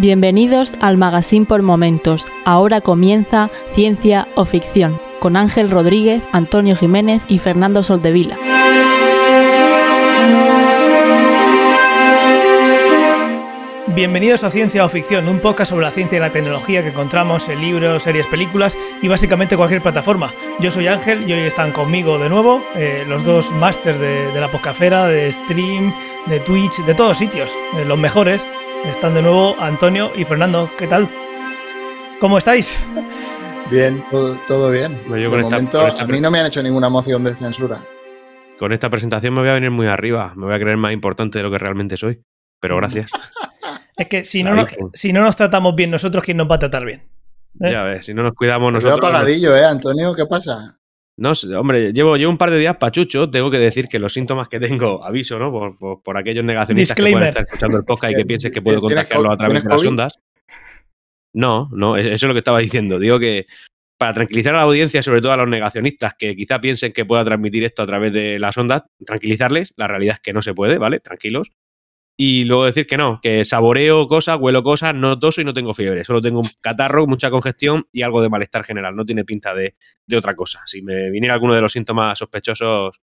Bienvenidos al Magazine por Momentos. Ahora comienza Ciencia o Ficción con Ángel Rodríguez, Antonio Jiménez y Fernando Soldevila. Bienvenidos a Ciencia o Ficción, un podcast sobre la ciencia y la tecnología que encontramos en libros, series, películas y básicamente cualquier plataforma. Yo soy Ángel y hoy están conmigo de nuevo eh, los dos másters de, la podcafera, de stream, de Twitch, de todos sitios, eh, los mejores. Están de nuevo Antonio y Fernando. ¿Qué tal? ¿Cómo estáis? Bien, todo, bien. de momento, a mí no me han hecho ninguna moción de censura. Con esta presentación me voy a venir muy arriba, me voy a creer más importante de lo que realmente soy. Pero gracias. Es que si no, nos, si no nos tratamos bien nosotros, ¿quién nos va a tratar bien? ¿Eh? Ya ves, si no nos cuidamos nosotros. Veo apagadillo, ¿eh, Antonio? ¿Qué pasa? No hombre, llevo, llevo un par de días pachucho. Tengo que decir que los síntomas que tengo, aviso, ¿no? Por, aquellos negacionistas que pueden estar escuchando el podcast y que piensen que puedo contagiarlo a través de las ondas. No, no, eso es lo que estaba diciendo. Digo que para tranquilizar a la audiencia, sobre todo a los negacionistas que quizá piensen que pueda transmitir esto a través de las ondas, tranquilizarles, la realidad es que no se puede, ¿vale? Tranquilos y luego decir que no, que saboreo cosas, huelo cosas, no toso y no tengo fiebre. Solo tengo un catarro, mucha congestión y algo de malestar general. No tiene pinta de, otra cosa. Si me viniera alguno de los síntomas sospechosos,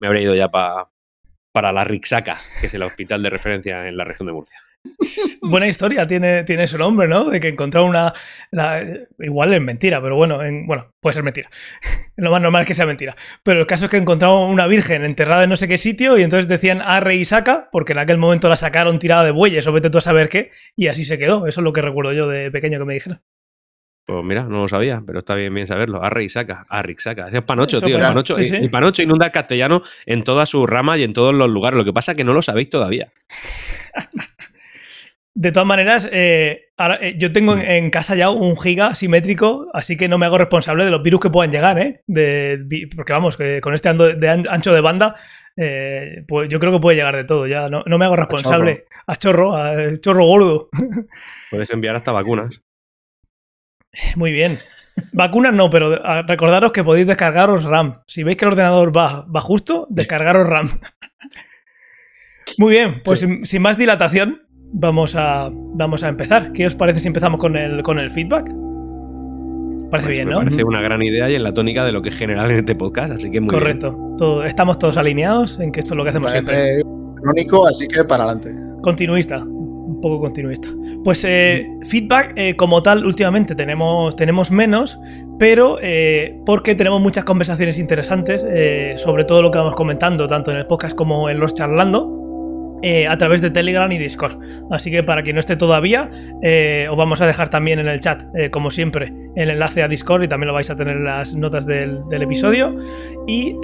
me habría ido ya para la Rixaca, que es el hospital de referencia en la región de Murcia. Buena historia tiene, tiene su nombre, ¿no? De que encontró una. igual es mentira, pero bueno, bueno, puede ser mentira. Lo más normal es que sea mentira. Pero el caso es que encontraron una virgen enterrada en no sé qué sitio y entonces decían arre y saca, porque en aquel momento la sacaron tirada de bueyes o vete tú a saber qué, y así se quedó. Eso es lo que recuerdo yo de pequeño que me dijeron. Pues mira, no lo sabía, pero está bien bien saberlo. Arre y saca, arre y saca. Es panocho, tío. El panocho, el panocho inunda el castellano en toda su rama y en todos los lugares. Lo que pasa es que no lo sabéis todavía. De todas maneras, eh, eh, yo tengo en, casa ya un giga simétrico, así que no me hago responsable de los virus que puedan llegar, ¿eh? porque vamos, que con este de ancho de banda, eh, pues yo creo que puede llegar de todo. Ya no, me hago responsable. A chorro, a chorro, gordo. Puedes enviar hasta vacunas. Muy bien. Vacunas no, pero recordaros que podéis descargaros RAM. Si veis que el ordenador va, va justo, descargaros RAM. Muy bien, pues sin más dilatación, vamos a, vamos a empezar. ¿Qué os parece si empezamos con el, con el feedback? Parece bien, ¿no? parece una gran idea y en la tónica de lo que es general en este podcast, así que muy Correcto. Todo, estamos todos alineados en que esto es lo que hacemos siempre. Crónico, así que para adelante. Continuista, un poco continuista. Pues eh, feedback eh, como tal, últimamente tenemos, tenemos menos, pero eh, porque tenemos muchas conversaciones interesantes sobre todo lo que vamos comentando, tanto en el podcast como en los charlando. Eh, a través de Telegram y Discord. Así que para quien no esté todavía, eh, os vamos a dejar también en el chat, eh, como siempre, el enlace a Discord y también lo vais a tener en las notas del, episodio. Y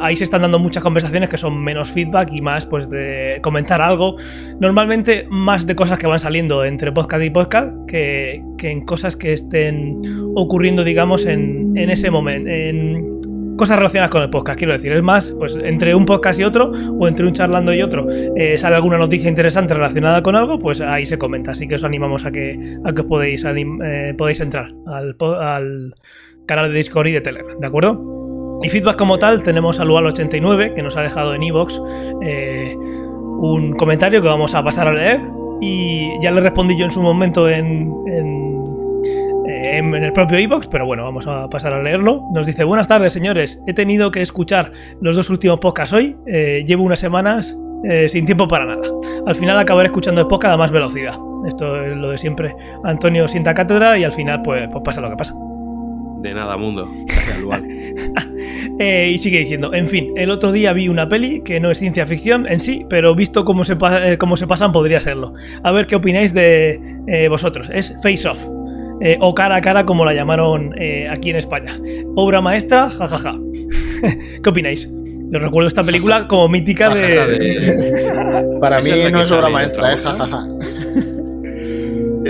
ahí se están dando muchas conversaciones que son menos feedback y más pues de comentar algo. Normalmente más de cosas que van saliendo entre podcast y podcast que, en cosas que estén ocurriendo, digamos, en, en ese momento. En, cosas relacionadas con el podcast, quiero decir. Es más, pues entre un podcast y otro, o entre un charlando y otro, eh, sale alguna noticia interesante relacionada con algo, pues ahí se comenta. Así que os animamos a que, a que podéis, eh, podéis entrar al, al, canal de Discord y de Telegram, ¿de acuerdo? Y feedback como tal, tenemos a Lual89, que nos ha dejado en Evox eh, un comentario que vamos a pasar a leer. Y ya le respondí yo en su momento en en, el propio iBox, pero bueno, vamos a pasar a leerlo. Nos dice: Buenas tardes, señores. He tenido que escuchar los dos últimos podcasts hoy. Eh, llevo unas semanas eh, sin tiempo para nada. Al final acabaré escuchando el podcast a más velocidad. Esto es lo de siempre. Antonio sienta cátedra y al final, pues, pues pasa lo que pasa. De nada, mundo. eh, y sigue diciendo, en fin, el otro día vi una peli que no es ciencia ficción en sí, pero visto cómo se, eh, cómo se pasan podría serlo. A ver qué opináis de vosotros. Es Face Off. Eh, o cara a cara como la llamaron eh, aquí en España. Obra maestra, jajaja. ¿Qué opináis? Yo recuerdo esta película como mítica de... Para mí no es obra maestra, eh, jajaja.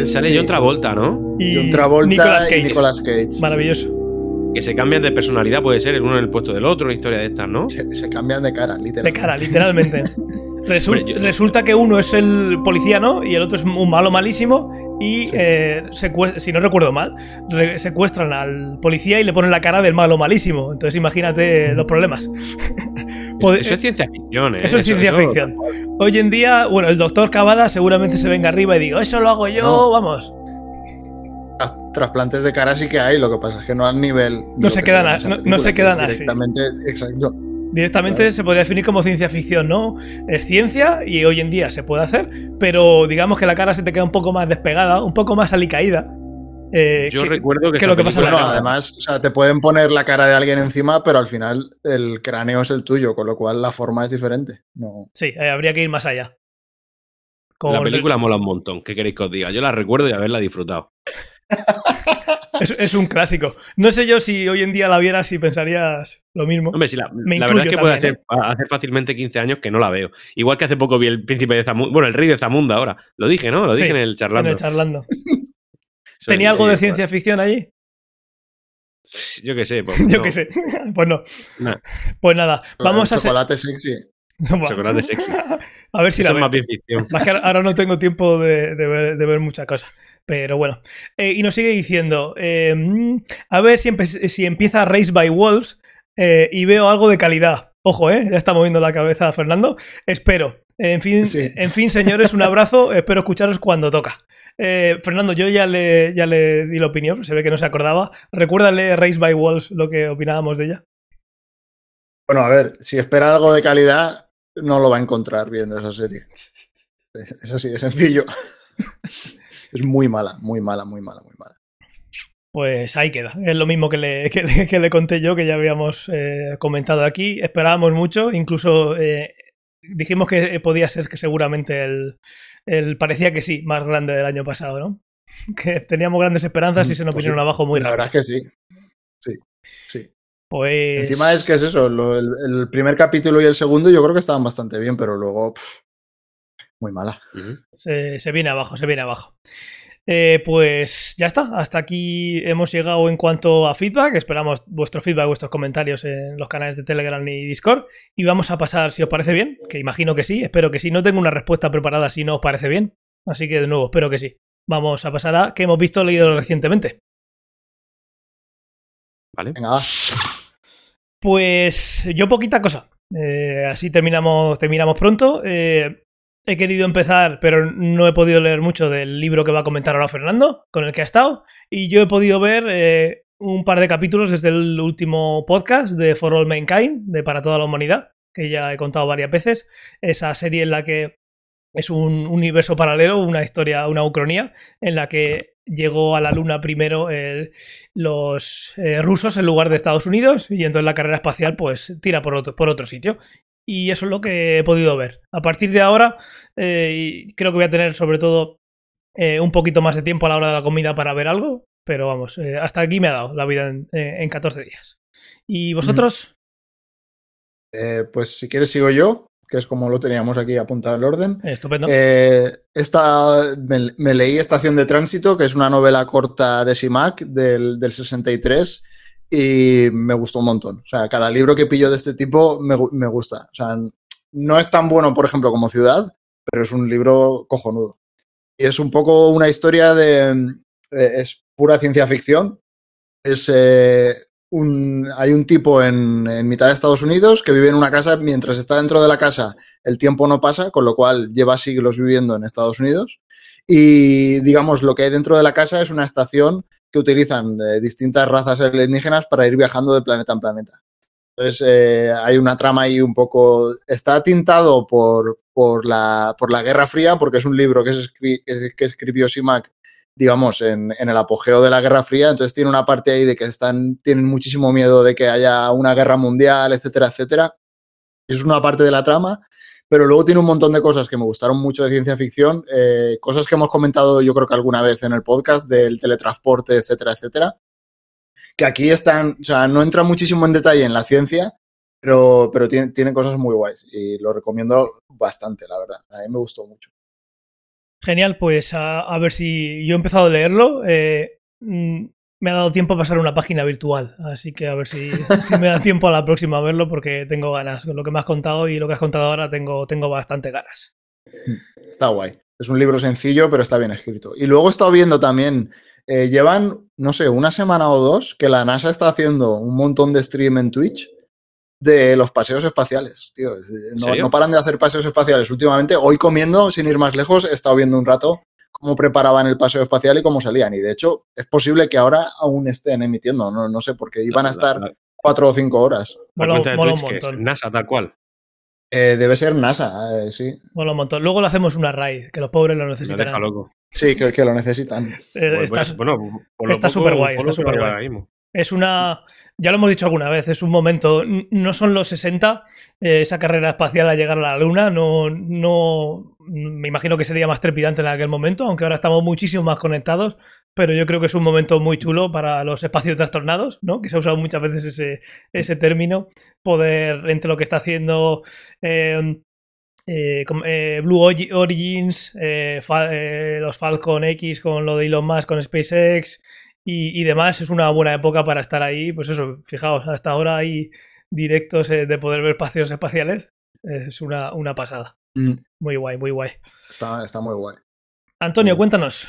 Sale John Travolta, ¿no? Y John Travolta y Nicolas Cage. Maravilloso. Que se cambian de personalidad, puede ser, el uno en el puesto del otro, una historia de estas, ¿no? Se, cambian de cara, literalmente. De cara, literalmente. resulta que uno es el policía, ¿no? Y el otro es un malo malísimo y eh, si no recuerdo mal, secuestran al policía y le ponen la cara del malo malísimo. Entonces imagínate los problemas. eso es ciencia ficción, ¿eh? Eso es ciencia ficción. Hoy en día, bueno, el doctor Cavada seguramente se venga arriba y diga, eso lo hago yo, vamos. Trasplantes de cara sí que hay, lo que pasa es que no al nivel. No se quedan, no, se quedan así. Directamente, exacto. Directamente se podría definir como ciencia ficción, ¿no? Es ciencia y hoy en día se puede hacer, pero digamos que la cara se te queda un poco más despegada, un poco más alicaída. Eh, Yo recuerdo que, lo que pasa además, o sea, te pueden poner la cara de alguien encima, pero al final el cráneo es el tuyo, con lo cual la forma es diferente. No. Sí, eh, habría que ir más allá. La película mola un montón, ¿qué queréis que os diga? Yo la recuerdo y haberla disfrutado. es, un clásico. No sé yo si hoy en día la vieras y pensarías lo mismo. Hombre, la, verdad es que puede hacer, hacer, fácilmente 15 años que no la veo. Igual que hace poco vi el príncipe de Zamunda, bueno, el rey de Zamunda ahora. Lo dije, ¿no? Lo dije en el charlando. En el charlando. ¿Tenía algo de ciencia ficción allí? Yo qué sé. Pues, Yo qué sé. Pues no. Pues nada, vamos a Chocolate sexy. Chocolate sexy. A ver si la es más bien ficción. ahora no tengo tiempo de, ver, de ver muchas cosas. Pero bueno. Eh, y nos sigue diciendo, eh, mm, a ver si, si, empieza Race by Wolves eh, y veo algo de calidad. Ojo, ¿eh? Ya está moviendo la cabeza Fernando. Espero. En fin, en fin, señores, un abrazo. Espero escucharos cuando toca. Fernando, yo ya le, ya le di la opinión, se ve que no se acordaba. Recuérdale Race by Wolves lo que opinábamos de ella. Bueno, a ver, si espera algo de calidad, no lo va a encontrar viendo esa serie. Es así de sencillo. Es muy mala, muy mala, muy mala, muy mala. Pues ahí queda. Es lo mismo que le, que le, conté yo, que ya habíamos eh, comentado aquí. Esperábamos mucho, incluso eh, dijimos que podía ser que seguramente el, parecía que sí, más grande del año pasado, ¿no? Que teníamos grandes esperanzas y se nos pues vinieron abajo muy La verdad es que sí. Sí, sí. Pues... Encima es que es eso, el, primer capítulo y el segundo yo creo que estaban bastante bien, pero luego muy mala. se, viene abajo, se viene abajo. Eh, pues ya está, hasta aquí hemos llegado en cuanto a feedback. Esperamos vuestro feedback, vuestros comentarios en los canales de Telegram y Discord. Y vamos a pasar, si os parece bien, que imagino que sí, espero que sí. No tengo una respuesta preparada si no os parece bien. Así que de nuevo, espero que sí. Vamos a pasar a que hemos visto leído recientemente. Vale. Venga, Pues yo poquita cosa. Eh, así terminamos, terminamos pronto. Eh, he querido empezar, pero no he podido leer mucho del libro que va a comentar ahora Fernando, con el que ha estado. Y yo he podido ver eh, un par de capítulos desde el último podcast de For All Mankind, de Para toda la humanidad, que ya he contado varias veces. Esa serie en la que es un universo paralelo, una historia, una ucronía, en la que llegó a la Luna primero los eh, rusos en lugar de Estados Unidos y entonces la carrera espacial pues tira por otro, por otro sitio y eso es lo que he podido ver. A partir de ahora, eh, creo que voy a tener sobre todo eh, un poquito más de tiempo a la hora de la comida para ver algo, pero vamos, eh, hasta aquí me ha dado la vida en, en 14 días. ¿Y vosotros? pues si quieres sigo yo, que es como lo teníamos aquí apuntado el orden. Estupendo. esta, me, leí Estación de Tránsito, que es una novela corta de Simac del, del 63 y me gustó un montón. O sea, cada libro que pillo de este tipo me, me, gusta. O sea, no es tan bueno, por ejemplo, como Ciudad, pero es un libro cojonudo. Y es un poco una historia de... Eh, es pura ciencia ficción. Es, eh, un, hay un tipo en, en, mitad de Estados Unidos que vive en una casa, mientras está dentro de la casa el tiempo no pasa, con lo cual lleva siglos viviendo en Estados Unidos. Y digamos, lo que hay dentro de la casa es una estación que utilizan eh, distintas razas alienígenas para ir viajando de planeta en planeta. Entonces, eh, hay una trama ahí un poco. Está tintado por, por, la, por la Guerra Fría, porque es un libro que, que escribió Simac, digamos, en, en, el apogeo de la Guerra Fría. Entonces, tiene una parte ahí de que están, tienen muchísimo miedo de que haya una guerra mundial, etcétera, etcétera. Es una parte de la trama pero luego tiene un montón de cosas que me gustaron mucho de ciencia ficción, eh, cosas que hemos comentado yo creo que alguna vez en el podcast del teletransporte, etcétera, etcétera, que aquí están, o sea, no entra muchísimo en detalle en la ciencia, pero, pero tiene, tiene cosas muy guays y lo recomiendo bastante, la verdad. A mí me gustó mucho. Genial, pues a, ver si yo he empezado a leerlo. Eh, mm, me ha dado tiempo a pasar una página virtual, así que a ver si, me da tiempo a la próxima a verlo porque tengo ganas. Con lo que me has contado y lo que has contado ahora tengo, tengo bastante ganas. Está guay. Es un libro sencillo, pero está bien escrito. Y luego he estado viendo también, eh, llevan, no sé, una semana o dos que la NASA está haciendo un montón de stream en Twitch de los paseos espaciales, tío. No, paran de hacer paseos espaciales últimamente. Hoy comiendo, sin ir más lejos, he estado viendo un rato cómo preparaban el paseo espacial y cómo salían. Y de hecho, es posible que ahora aún estén emitiendo, no, no sé, porque iban a estar cuatro o cinco horas. NASA, tal cual. Eh, debe ser NASA, eh, sí. Bueno, un montón. Luego lo hacemos una raid, que los pobres lo necesitan. Sí, que, que, lo necesitan. Eh, pues, bueno, está súper guay, está súper guay. Es una, ya lo hemos dicho alguna vez, es un momento, no son los 60, eh, esa carrera espacial a llegar a la Luna, no, no, me imagino que sería más trepidante en aquel momento, aunque ahora estamos muchísimo más conectados, pero yo creo que es un momento muy chulo para los espacios trastornados, ¿no? Que se ha usado muchas veces ese, ese término, poder, entre lo que está haciendo... Em, eh, eh, Blue Origins, los Falcon X con lo de Elon Musk con SpaceX, y, demás, es una buena época para estar ahí. Pues eso, fijaos, hasta ahora hay directos eh, de poder ver espacios espaciales. Es una, una pasada. Mm. Muy guay, muy guay. Está, está muy guay. Antonio, cuéntanos.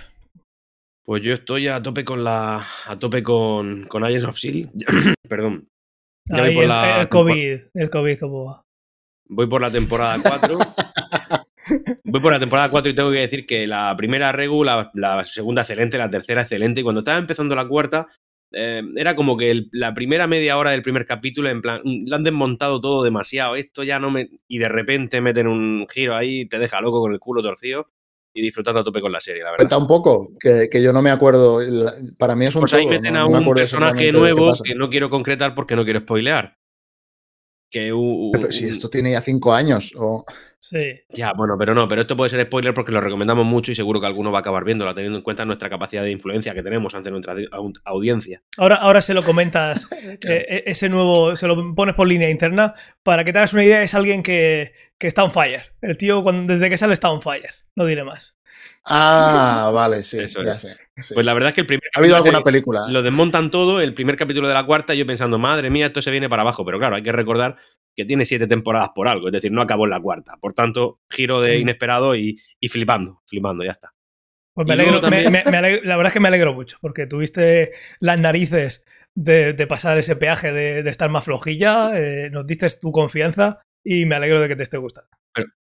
Pues yo estoy a tope con la. a tope con, con Agents of Seal. Perdón. voy por el, la, el, COVID, el COVID, ¿cómo va? Voy por la temporada 4. Voy por la temporada 4 y tengo que decir que la primera regu, la, segunda excelente, la tercera excelente. Y cuando estaba empezando la cuarta, eh, era como que la primera media hora del primer capítulo, en plan, mm, lo han desmontado todo demasiado, esto ya no me. Y de repente meten un giro ahí, te deja loco con el culo torcido y disfrutando a tope con la serie, la verdad. Cuenta un poco, que, yo no me acuerdo. Para mí es un Pues ahí meten a un personaje nuevo que no quiero concretar porque no quiero spoilear. Que, si esto tiene ya cinco años. O... Sí. Ya, bueno, pero no, pero esto puede ser spoiler porque lo recomendamos mucho y seguro que alguno va a acabar viéndolo, teniendo en cuenta nuestra capacidad de influencia que tenemos ante nuestra audiencia. Ahora, ahora se lo comentas, eh, e-, ese nuevo, se lo pones por línea interna, para que te hagas una idea, es alguien que, que está on fire. El tío cuando, desde que sale está on fire, no diré más. Ah, vale, sí, Pues la verdad es que el primer ¿Ha habido alguna película? Lo desmontan todo, el primer capítulo de la cuarta, yo pensando, madre mía, esto se viene para abajo. Pero claro, hay que recordar que tiene siete temporadas por algo, es decir, no acabó en la cuarta. Por tanto, giro de mm. inesperado y, flipando, flipando, ya está. Pues me alegro, la verdad es que me alegro mucho, porque tuviste las narices de, pasar ese peaje, de, estar más flojilla, eh, nos dices tu confianza y me alegro de que te esté gustando.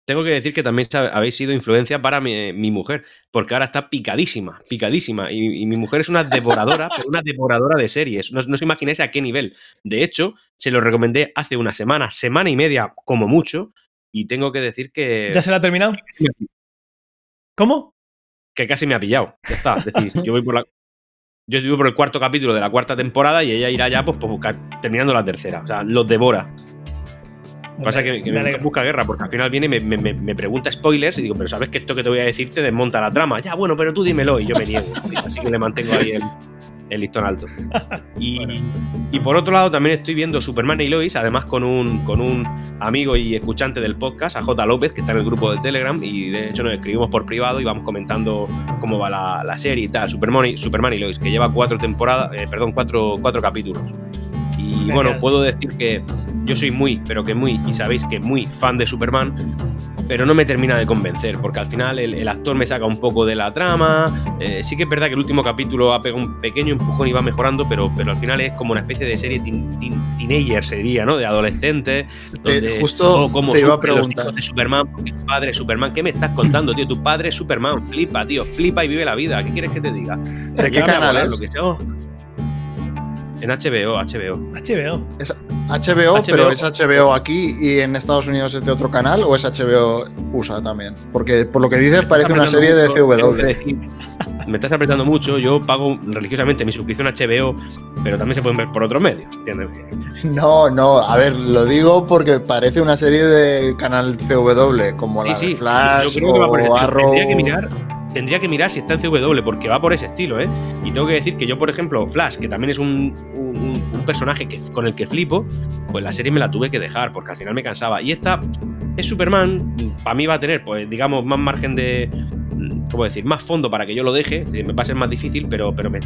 Tengo que decir que también habéis sido influencia para mi, mujer, porque ahora está picadísima, picadísima. Y, mi mujer es una devoradora, pero una devoradora de series. No, os imagináis a qué nivel. De hecho, se lo recomendé hace una semana, semana y media como mucho, y tengo que decir que... ¿Ya se la ha terminado? ¿Cómo? Que casi me ha pillado. Ya está. Es decir, yo voy por la, yo por el cuarto capítulo de la cuarta temporada y ella irá ya pues, pues terminando la tercera. O sea, los devora. Pasa que, me, busca guerra, porque al final viene y me, me, pregunta spoilers y digo, pero sabes que esto que te voy a decir te desmonta la trama. Ya, bueno, pero tú dímelo y yo me niego. Así que le mantengo ahí el, el listón alto. Y, y, por otro lado, también estoy viendo Superman y Lois, además con un, con un amigo y escuchante del podcast, a J. López, que está en el grupo de Telegram, y de hecho nos escribimos por privado y vamos comentando cómo va la, la serie y tal. Superman y, Superman y Lois, que lleva cuatro temporadas, eh, perdón, cuatro, cuatro capítulos. Y bueno, puedo decir que yo soy muy, pero que muy, y sabéis que muy fan de Superman, pero no me termina de convencer, porque al final el, actor me saca un poco de la trama. Eh, sí que es verdad que el último capítulo ha pegado un pequeño empujón y va mejorando, pero, pero al final es como una especie de serie teenager, sería, ¿no? De adolescente. Donde, justo como te iba a preguntar. de Superman, porque tu padre es Superman. ¿Qué me estás contando, tío? Tu padre es Superman. Flipa, tío. Flipa y vive la vida. ¿Qué quieres que te diga? ¿De qué canal? Lo que sea. En HBO, HBO. HBO. Es HBO, pero es HBO aquí y en Estados Unidos es de otro canal o es HBO USA también. Porque por lo que dices parece una serie de CW. Me estás apretando mucho, yo pago religiosamente mi suscripción a HBO, pero también se pueden ver por otros medios, ¿entiendes? No, no, a ver, lo digo porque parece una serie de canal CW, como la de Flash sí, yo creo que va Arrow. que mirar tendría que mirar si está en CW, porque va por ese estilo, ¿eh? Y tengo que decir que yo, por ejemplo, Flash, que también es un, personaje que, con el que flipo, pues la serie me la tuve que dejar, porque al final me cansaba. Y esta es Superman, para mí va a tener, pues digamos, más margen de, ¿cómo decir?, más fondo para que yo lo deje, me va a ser más difícil, pero, pero me,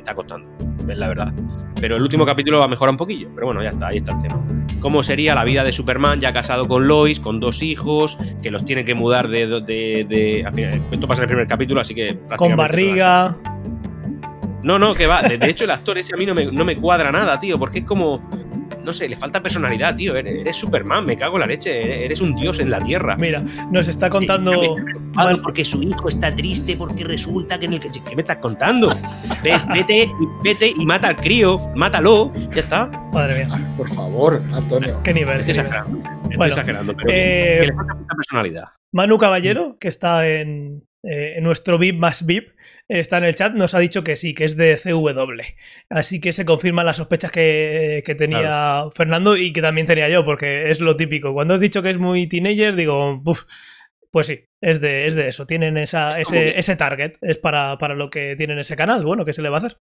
está costando, es la verdad. Pero el último capítulo va a mejorar un poquillo, pero bueno, ya está, ahí está el tema. ¿Cómo sería la vida de Superman ya casado con Lois, con dos hijos, que los tiene que mudar de... de, esto pasa en el primer capítulo, así que... Con barriga... No, no, que va. De, hecho, el actor ese a mí no me, no me cuadra nada, tío, porque es como no sé, le falta personalidad, tío. Eres, Superman, me cago en la leche. Eres un dios en la tierra. Mira, nos está contando. porque su hijo está triste, porque resulta que en el que. ¿Qué me estás contando? Vete, vete y mata al crío, mátalo, ya está. Madre mía. por favor, Antonio. Qué nivel. Estoy exagerando. Estoy exagerando, pero eh, que le falta personalidad. Manu Caballero, que está en, eh, en nuestro VIP más VIP, está en el chat, nos ha dicho que sí, que es de CW. Así que se confirman las sospechas que, tenía Fernando y que también tenía yo, porque es lo típico. Cuando has dicho que es muy teenager, digo, pues sí, es de, es de eso. Tienen esa, ese, ese target, es para, para lo que tienen ese canal. Bueno, ¿qué se le va a hacer?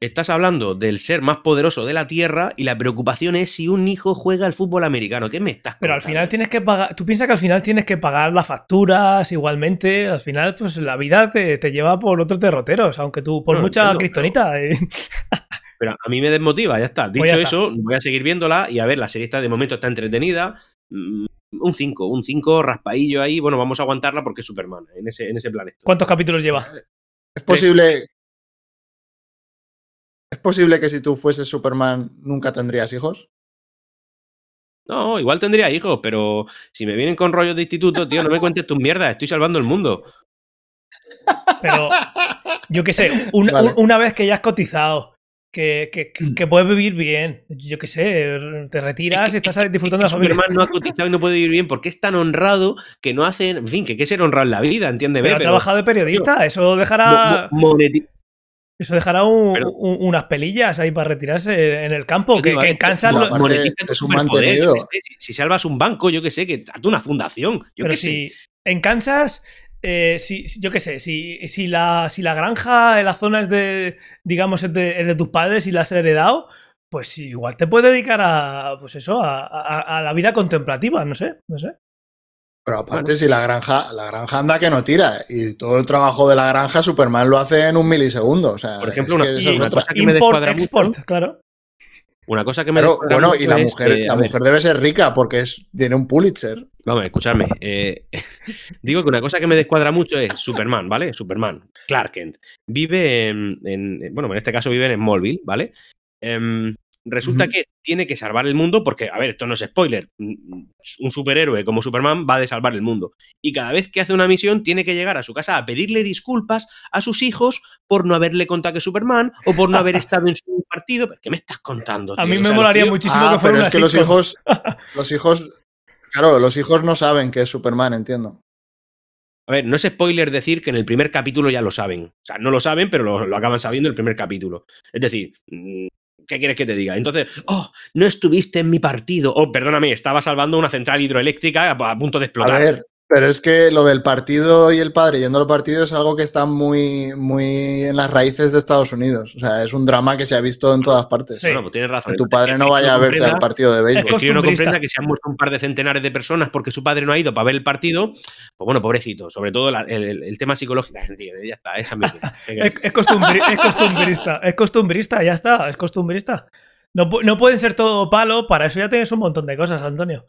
Estás hablando del ser más poderoso de la Tierra y la preocupación es si un hijo juega al fútbol americano. ¿Qué me estás Pero al final tienes que pagar. Tú piensas que al final tienes que pagar las facturas igualmente. Al final, pues la vida te, lleva por otros derroteros, aunque tú, por mucha cristonita. Eh. Pero a mí me desmotiva, ya está. Dicho eso, voy a seguir viéndola y a ver, la serie está de momento está entretenida. Mm, un 5, un 5 raspaillo ahí. Bueno, vamos a aguantarla porque es Superman en ese, en ese planeta. ¿Cuántos capítulos lleva? Es posible, ¿Es posible que si tú fueses Superman nunca tendrías hijos? No, igual tendría hijos, pero si me vienen con rollos de instituto, tío, no me cuentes tus mierdas, estoy salvando el mundo. Pero, yo qué sé, una vez que ya has cotizado, que, que, puedes vivir bien, yo qué sé, te retiras y estás disfrutando de la familia. Superman no ha cotizado y no puede vivir bien porque es tan honrado que no hace, en fin, que qué ser honrado en la vida, entiende Pero, ha trabajado de periodista, eso dejará... Eso dejará unas pelillas ahí para retirarse en el campo, que, en Kansas es un mantenido. Si, salvas un banco, yo que sé, que hazte una fundación. Yo Pero si en Kansas, eh, si, yo qué sé, si, si, la, si la granja en la zona es de, digamos, es de, tus padres y la has heredado, pues igual te puedes dedicar a, pues eso, a, a, la vida contemplativa, no sé, no sé. Pero aparte, si la granja, la granja anda que no tira, y todo el trabajo de la granja, Superman lo hace en un milisegundo. O sea, por ejemplo, una, cosa que me descuadra mucho, claro. Una cosa que me Pero, bueno, y la mujer, la mujer debe ser rica porque es, tiene un Pulitzer. Vamos, escuchadme. Eh, digo que una cosa que me descuadra mucho es Superman, ¿vale? Superman, Clark Kent. Vive en, en bueno, en este caso vive en Smallville, ¿vale? Em, Resulta que tiene que salvar el mundo porque, a ver, esto no es spoiler, un superhéroe como Superman va a salvar el mundo. Y cada vez que hace una misión tiene que llegar a su casa a pedirle disculpas a sus hijos por no haberle contado que es Superman o por no haber estado en su partido. ¿Qué me estás contando? A mí me molaría muchísimo ah, que fuera pero es que los hijos, los hijos, claro, los hijos no saben que es Superman, entiendo. A ver, no es spoiler decir que en el primer capítulo ya lo saben. O sea, no lo saben, pero lo, lo acaban sabiendo en el primer capítulo. Es decir, mm, ¿qué quieres que te diga? Entonces, oh, no estuviste en mi partido. Oh, perdóname, estaba salvando una central hidroeléctrica a, punto de explotar. A ver, pero es que lo del partido y el padre yendo al partido es algo que está muy, muy en las raíces de Estados Unidos. O sea, es un drama que se ha visto en todas partes. Sí. pues tienes razón. Que tu padre no vaya a verte al partido de béisbol. Que no comprenda que se han muerto un par de centenares de personas porque su padre no ha ido para ver el partido. Pues bueno, pobrecito. Sobre todo el, tema psicológico. Ya está, esa es, es, costumbrista. Es costumbrista, ya está. Es costumbrista. No, no puede ser todo palo. Para eso ya tienes un montón de cosas, Antonio.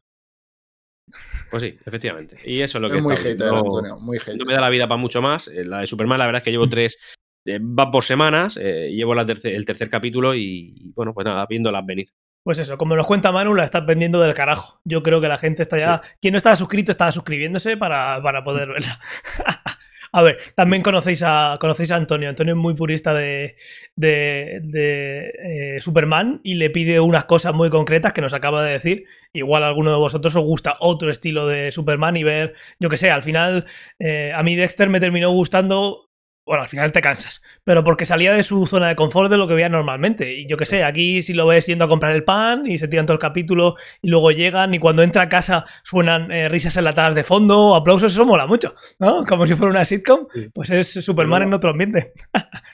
Pues sí, efectivamente. Y eso es lo que muy hater, no, Antonio, muy hater. No me da la vida para mucho más. Eh, la de Superman, la verdad es que llevo mm. tres. Eh, va por semanas. Eh, llevo la el tercer capítulo y, bueno, pues nada, viéndolas venir. Pues eso, como nos cuenta Manu, la está vendiendo del carajo. Yo creo que la gente está ya. Quien no estaba suscrito estaba suscribiéndose para, para poder verla. A ver, también conocéis a, conocéis a Antonio. Antonio es muy purista de, de, eh, Superman y le pide unas cosas muy concretas que nos acaba de decir. Igual a alguno de vosotros os gusta otro estilo de Superman y ver, yo que sé, al final eh, a mí Dexter me terminó gustando bueno, al final te cansas, pero porque salía de su zona de confort de lo que veía normalmente. Y yo qué sé, aquí si lo ves yendo a comprar el pan y se tiran todo el capítulo y luego llegan y cuando entra a casa suenan eh, risas enlatadas de fondo, aplausos, eso mola mucho, ¿no? Como si fuera una sitcom, pues es Superman en otro ambiente.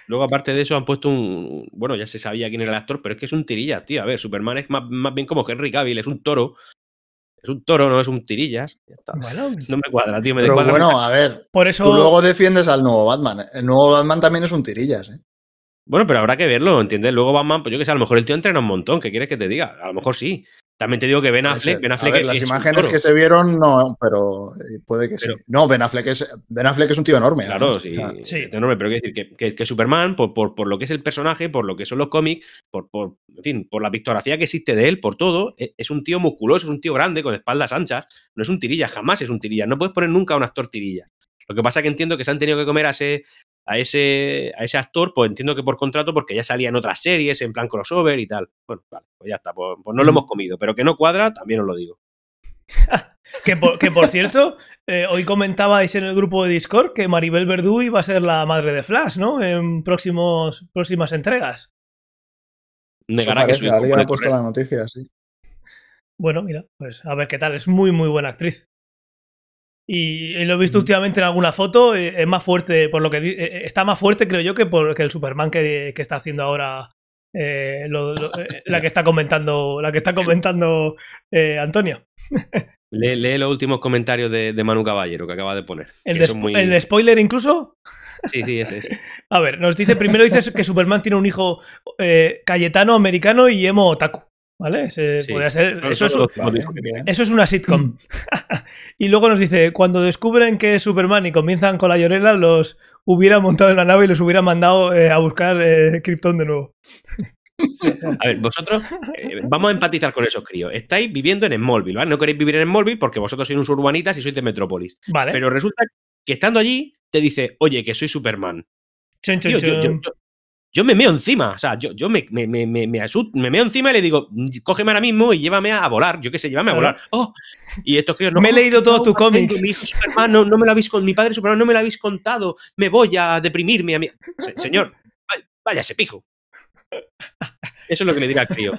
luego, aparte de eso, han puesto un. Bueno, ya se sabía quién era el actor, pero es que es un tirilla, tío. A ver, Superman es más, más bien como Henry Cavill, es un toro es un toro, no es un tirillas. no me cuadra, tío. Me Pero bueno, a ver. Por eso... Tú luego defiendes al nuevo Batman. El nuevo Batman también es un tirillas, ¿eh? Bueno, pero habrá que verlo, ¿entiendes? Luego Batman, pues yo que sé, a lo mejor el tío entrena un montón. ¿Qué quieres que te diga? A lo mejor sí. También te digo que Ben Affleck, ben Affleck las imágenes que se vieron, no, pero eh, puede que sí. No, Ben Affleck, es, ben Affleck es un tío enorme. Claro, sí, sí. enorme, pero quiero decir que, que, Superman, por, por, por, lo que es el personaje, por lo que son los cómics, por, por, en fin, por la pictografía que existe de él, por todo, e, es un tío musculoso, es un tío grande, con espaldas anchas, no es un tirilla, jamás es un tirilla. No puedes poner nunca a un actor tirilla. Lo que pasa es que entiendo que se han tenido que comer a ese, a ese, a ese actor, pues entiendo que por contrato, porque ya salía en otras series, en plan crossover y tal. Bueno, vale, pues ya está, pues, pues no lo hemos comido, pero que no cuadra, también os lo digo. que, por, que, por, cierto, eh, hoy comentabais en el grupo de Discord que Maribel Verdú iba a ser la madre de Flash, ¿no? En próximos, próximas entregas. Negará que su Alguien ha puesto la noticia, sí. Bueno, mira, pues a ver qué tal. Es muy, muy buena actriz. Y, lo he visto últimamente en alguna foto, eh, es más fuerte, por lo que eh, eh, está más fuerte creo yo que, por, que el Superman que, está haciendo ahora la que está comentando, la que está comentando Antonio. Lee, los últimos comentarios de, Manu Caballero que acaba de poner. ¿El, de, spoiler incluso? Sí, sí, ese es. A ver, nos dice, primero dice que Superman tiene un hijo cayetano, americano y emo otaku. ¿Vale? ser, eso, es, una sitcom. y luego nos dice: cuando descubren que es Superman y comienzan con la llorera, los hubiera montado en la nave y los hubiera mandado eh, a buscar eh, Krypton de nuevo. A ver, vosotros, eh, vamos a empatizar con esos críos. Estáis viviendo en Smallville, ¿vale? No queréis vivir en Smallville porque vosotros sois unos urbanitas y sois de Metrópolis. Vale. Pero resulta que estando allí, te dice, oye, que soy Superman yo me meo encima, o sea, yo, yo me, me, me, me, me, me meo encima y le digo, cógeme ahora mismo y llévame a volar, yo qué sé, llévame a volar. Oh, y estos críos, no, me he leído todos tus cómics. Mi hijo Superman, no, me lo habéis con mi padre Superman, no me lo habéis contado, me voy a deprimirme a mí. señor, váyase, pijo. Eso es lo que le dirá al crío.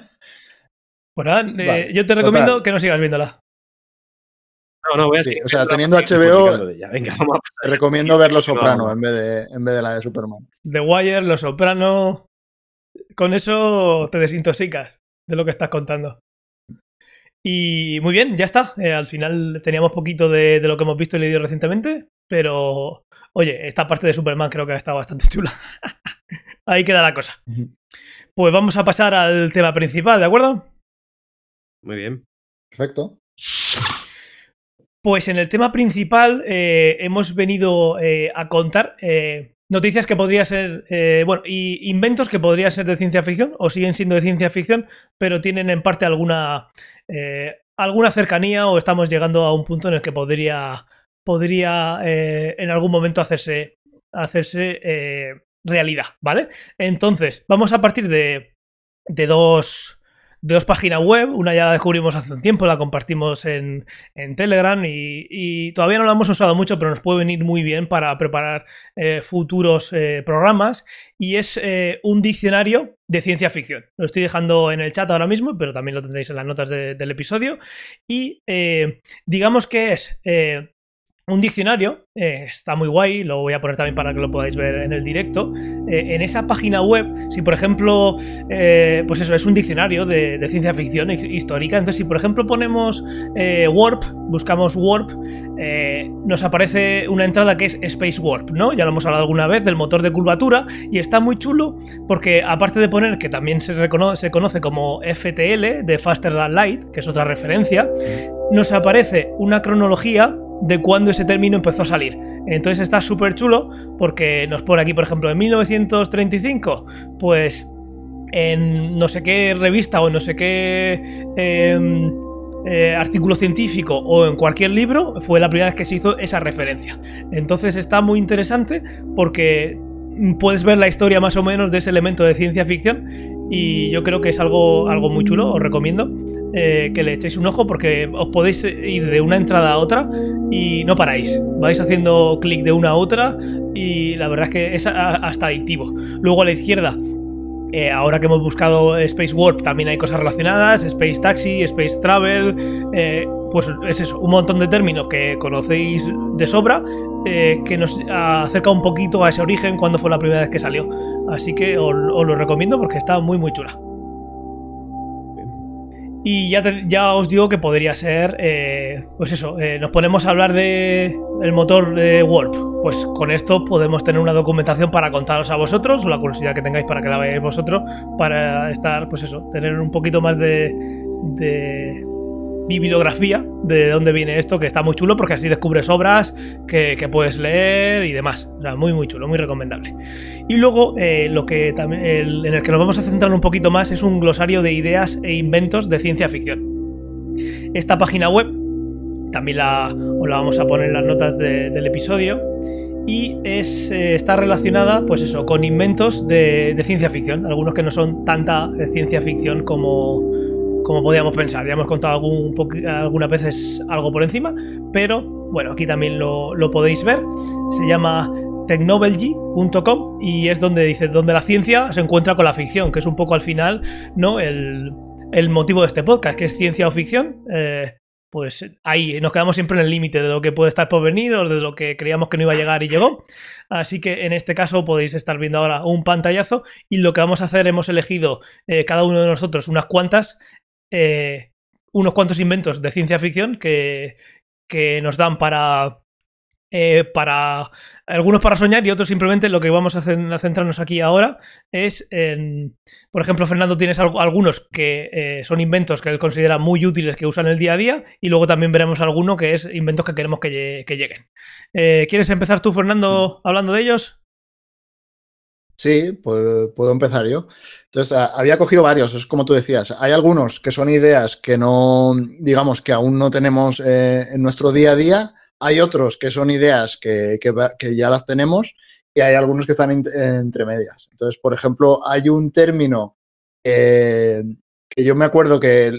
Bueno, eh, yo te recomiendo que no sigas viéndola. No, no, voy a sí, O sea, teniendo HBO, Venga, vamos te recomiendo ver Los Soprano en, vez de, en vez de la de Superman. The Wire, Los Soprano. Con eso te desintoxicas de lo que estás contando. Y muy bien, ya está. Eh, al final teníamos poquito de, de, lo que hemos visto y leído recientemente, pero oye, esta parte de Superman creo que ha estado bastante chula. Ahí queda la cosa. Pues vamos a pasar al tema principal, ¿de acuerdo? Muy bien. Perfecto. Pues en el tema principal eh, hemos venido eh, a contar eh, noticias que podrían ser, bueno, y inventos que podrían ser de ciencia ficción o siguen siendo de ciencia ficción, pero tienen en parte alguna, alguna cercanía o estamos llegando a un punto en el que podría, podría en algún momento hacerse, hacerse realidad, ¿vale? Entonces, vamos a partir de, de dos dos páginas web. Una ya la descubrimos hace un tiempo, la compartimos en, Telegram y, todavía no la hemos usado mucho, pero nos puede venir muy bien para preparar eh, futuros eh, programas. Y es eh, un diccionario de ciencia ficción. Lo estoy dejando en el chat ahora mismo, pero también lo tendréis en las notas del episodio. Y digamos que es un diccionario, eh, está muy guay, lo voy a poner también para que lo podáis ver en el directo. Eh, en esa página web, si por ejemplo, eh, pues eso, es un diccionario de, ciencia ficción histórica, entonces si por ejemplo ponemos Warp, buscamos Warp, nos aparece una entrada que es Space Warp, ¿no? Ya lo hemos hablado alguna vez del motor de curvatura y está muy chulo porque aparte de poner que también se, se conoce como FTL, de Faster Than Light, que es otra referencia, nos aparece una cronología de cuándo ese término empezó a salir. Entonces está súper chulo porque nos pone aquí, por ejemplo, en 1935, pues en no sé qué revista o no sé qué em, eh, artículo científico o en cualquier libro fue la primera vez que se hizo esa referencia. Entonces está muy interesante porque puedes ver la historia más o menos de ese elemento de ciencia ficción y yo creo que es algo, algo muy chulo, os recomiendo. Eh, que le echéis un ojo porque os podéis ir de una entrada a otra y no paráis. Vais haciendo clic de una a otra y la verdad es que es hasta adictivo. Luego a la izquierda, eh, ahora que hemos buscado Space Warp, también hay cosas relacionadas, Space Taxi, Space Travel, eh, pues es eso, un montón de términos que conocéis de sobra, que nos acerca un poquito a ese origen cuando fue la primera vez que salió. Así que os lo recomiendo porque está muy muy chula. Y ya, ya os digo que podría ser, eh, pues eso, eh, nos ponemos a hablar de el motor Warp. Pues con esto podemos tener una documentación para contaros a vosotros, o la curiosidad que tengáis para que la veáis vosotros, para estar, pues eso, tener un poquito más de, de bibliografía de dónde viene esto, que está muy chulo porque así descubres obras que, puedes leer y demás. O sea, muy, muy chulo, muy recomendable. Y luego, eh, lo que también, en el que nos vamos a centrar un poquito más es un glosario de ideas e inventos de ciencia ficción. Esta página web también la, os la vamos a poner en las notas del episodio y es, eh, está relacionada, pues eso, con inventos de, de, ciencia ficción, algunos que no son tanta ciencia ficción como, como podíamos pensar. Ya hemos contado algún, algunas veces algo por encima, pero bueno, aquí también lo, podéis ver. Se llama technology.com y es donde dice donde la ciencia se encuentra con la ficción, que es un poco al final, ¿no? El, motivo de este podcast, que es ciencia o ficción. Eh, pues ahí nos quedamos siempre en el límite de lo que puede estar por venir o de lo que creíamos que no iba a llegar y llegó. Así que en este caso podéis estar viendo ahora un pantallazo y lo que vamos a hacer hemos elegido eh, cada uno de nosotros unas cuantas eh, unos cuantos inventos de ciencia ficción que, que nos dan para, eh, para algunos para soñar y otros simplemente lo que vamos a, centrarnos aquí ahora es en, por ejemplo, Fernando tienes algunos que eh, son inventos que él considera muy útiles que usan el día a día y luego también veremos alguno que es inventos que queremos que, que lleguen. ¿Quieres empezar tú, Fernando, hablando de ellos? Sí, puedo, empezar yo. Entonces, había cogido varios, es como tú decías. Hay algunos que son ideas que no, digamos, que aún no tenemos eh, en nuestro día a día. Hay otros que son ideas que, ya las tenemos y hay algunos que están entre medias. Entonces, por ejemplo, hay un término eh, que yo me acuerdo que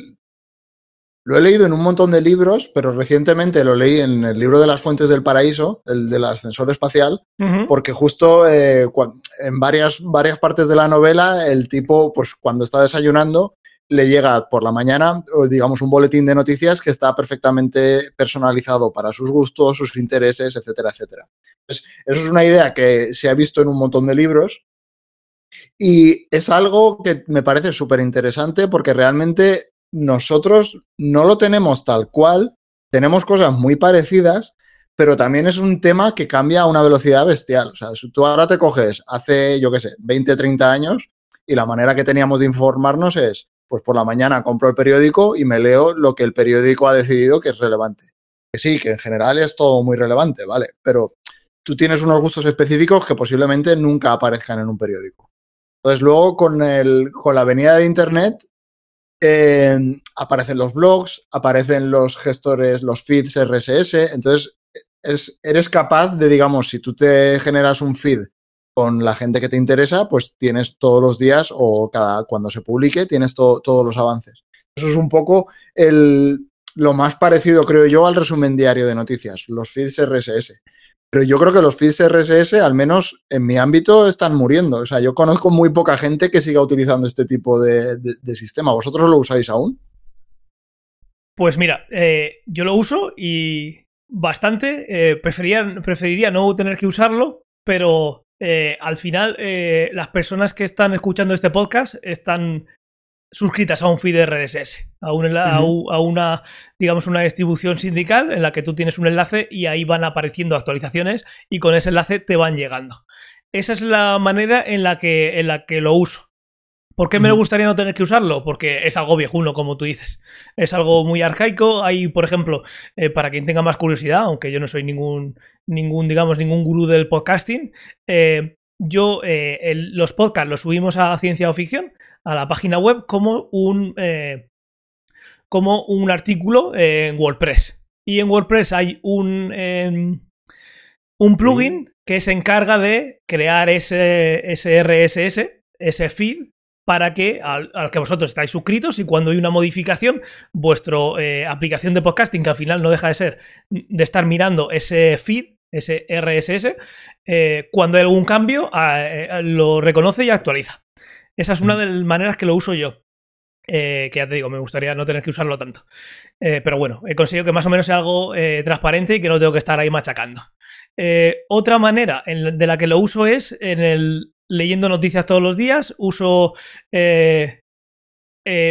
lo he leído en un montón de libros, pero recientemente lo leí en el libro de las fuentes del paraíso, el del ascensor espacial, porque justo eh, en varias, varias partes de la novela el tipo, pues cuando está desayunando, le llega por la mañana, digamos, un boletín de noticias que está perfectamente personalizado para sus gustos, sus intereses, etcétera, etcétera. eso es una idea que se ha visto en un montón de libros y es algo que me parece súper interesante porque realmente nosotros no lo tenemos tal cual, tenemos cosas muy parecidas, pero también es un tema que cambia a una velocidad bestial. O sea, tú ahora te coges hace, yo qué sé, 20, 30 años y la manera que teníamos de informarnos es, pues por la mañana compro el periódico y me leo lo que el periódico ha decidido que es relevante. Que sí, que en general es todo muy relevante, ¿vale? Pero tú tienes unos gustos específicos que posiblemente nunca aparezcan en un periódico. Entonces luego con, el, con la venida de Internet aparecen los blogs, aparecen los gestores, los feeds RSS. Entonces, es, eres capaz de, digamos, si tú te generas un feed con la gente que te interesa, pues tienes todos los días o cada cuando se publique, tienes todos los avances. Eso es un poco el, lo más parecido, creo yo, al resumen diario de noticias, los feeds RSS. Pero yo creo que los feeds RSS, al menos en mi ámbito, están muriendo. O sea, yo conozco muy poca gente que siga utilizando este tipo de, sistema. ¿Vosotros lo usáis aún? Pues mira, eh, yo lo uso y bastante. Eh, preferiría, no tener que usarlo, pero eh, al final las personas que están escuchando este podcast están suscritas a un feed RSS, a, a, una, digamos, una distribución sindical en la que tú tienes un enlace y ahí van apareciendo actualizaciones y con ese enlace te van llegando. Esa es la manera en la que, en la que lo uso. ¿Por qué me gustaría no tener que usarlo? Porque es algo viejuno, como tú dices. Es algo muy arcaico. Hay, por ejemplo, eh, para quien tenga más curiosidad, aunque yo no soy ningún, ningún digamos, ningún gurú del podcasting, eh, yo eh, los podcasts los subimos a ciencia o ficción a la página web como un, eh, como un artículo en WordPress. Y en WordPress hay un, em, un plugin que se encarga de crear ese, RSS, ese feed, para que al, que vosotros estáis suscritos y cuando hay una modificación, vuestra eh, aplicación de podcasting, que al final no deja de ser de estar mirando ese feed, ese RSS, eh, cuando hay algún cambio, lo reconoce y actualiza. Esa es una mm. de las maneras que lo uso yo. Eh, que ya te digo, me gustaría no tener que usarlo tanto. Eh, pero bueno, he conseguido que más o menos sea algo eh, transparente y que no tengo que estar ahí machacando. otra manera de la que lo uso es en el leyendo noticias todos los días. Uso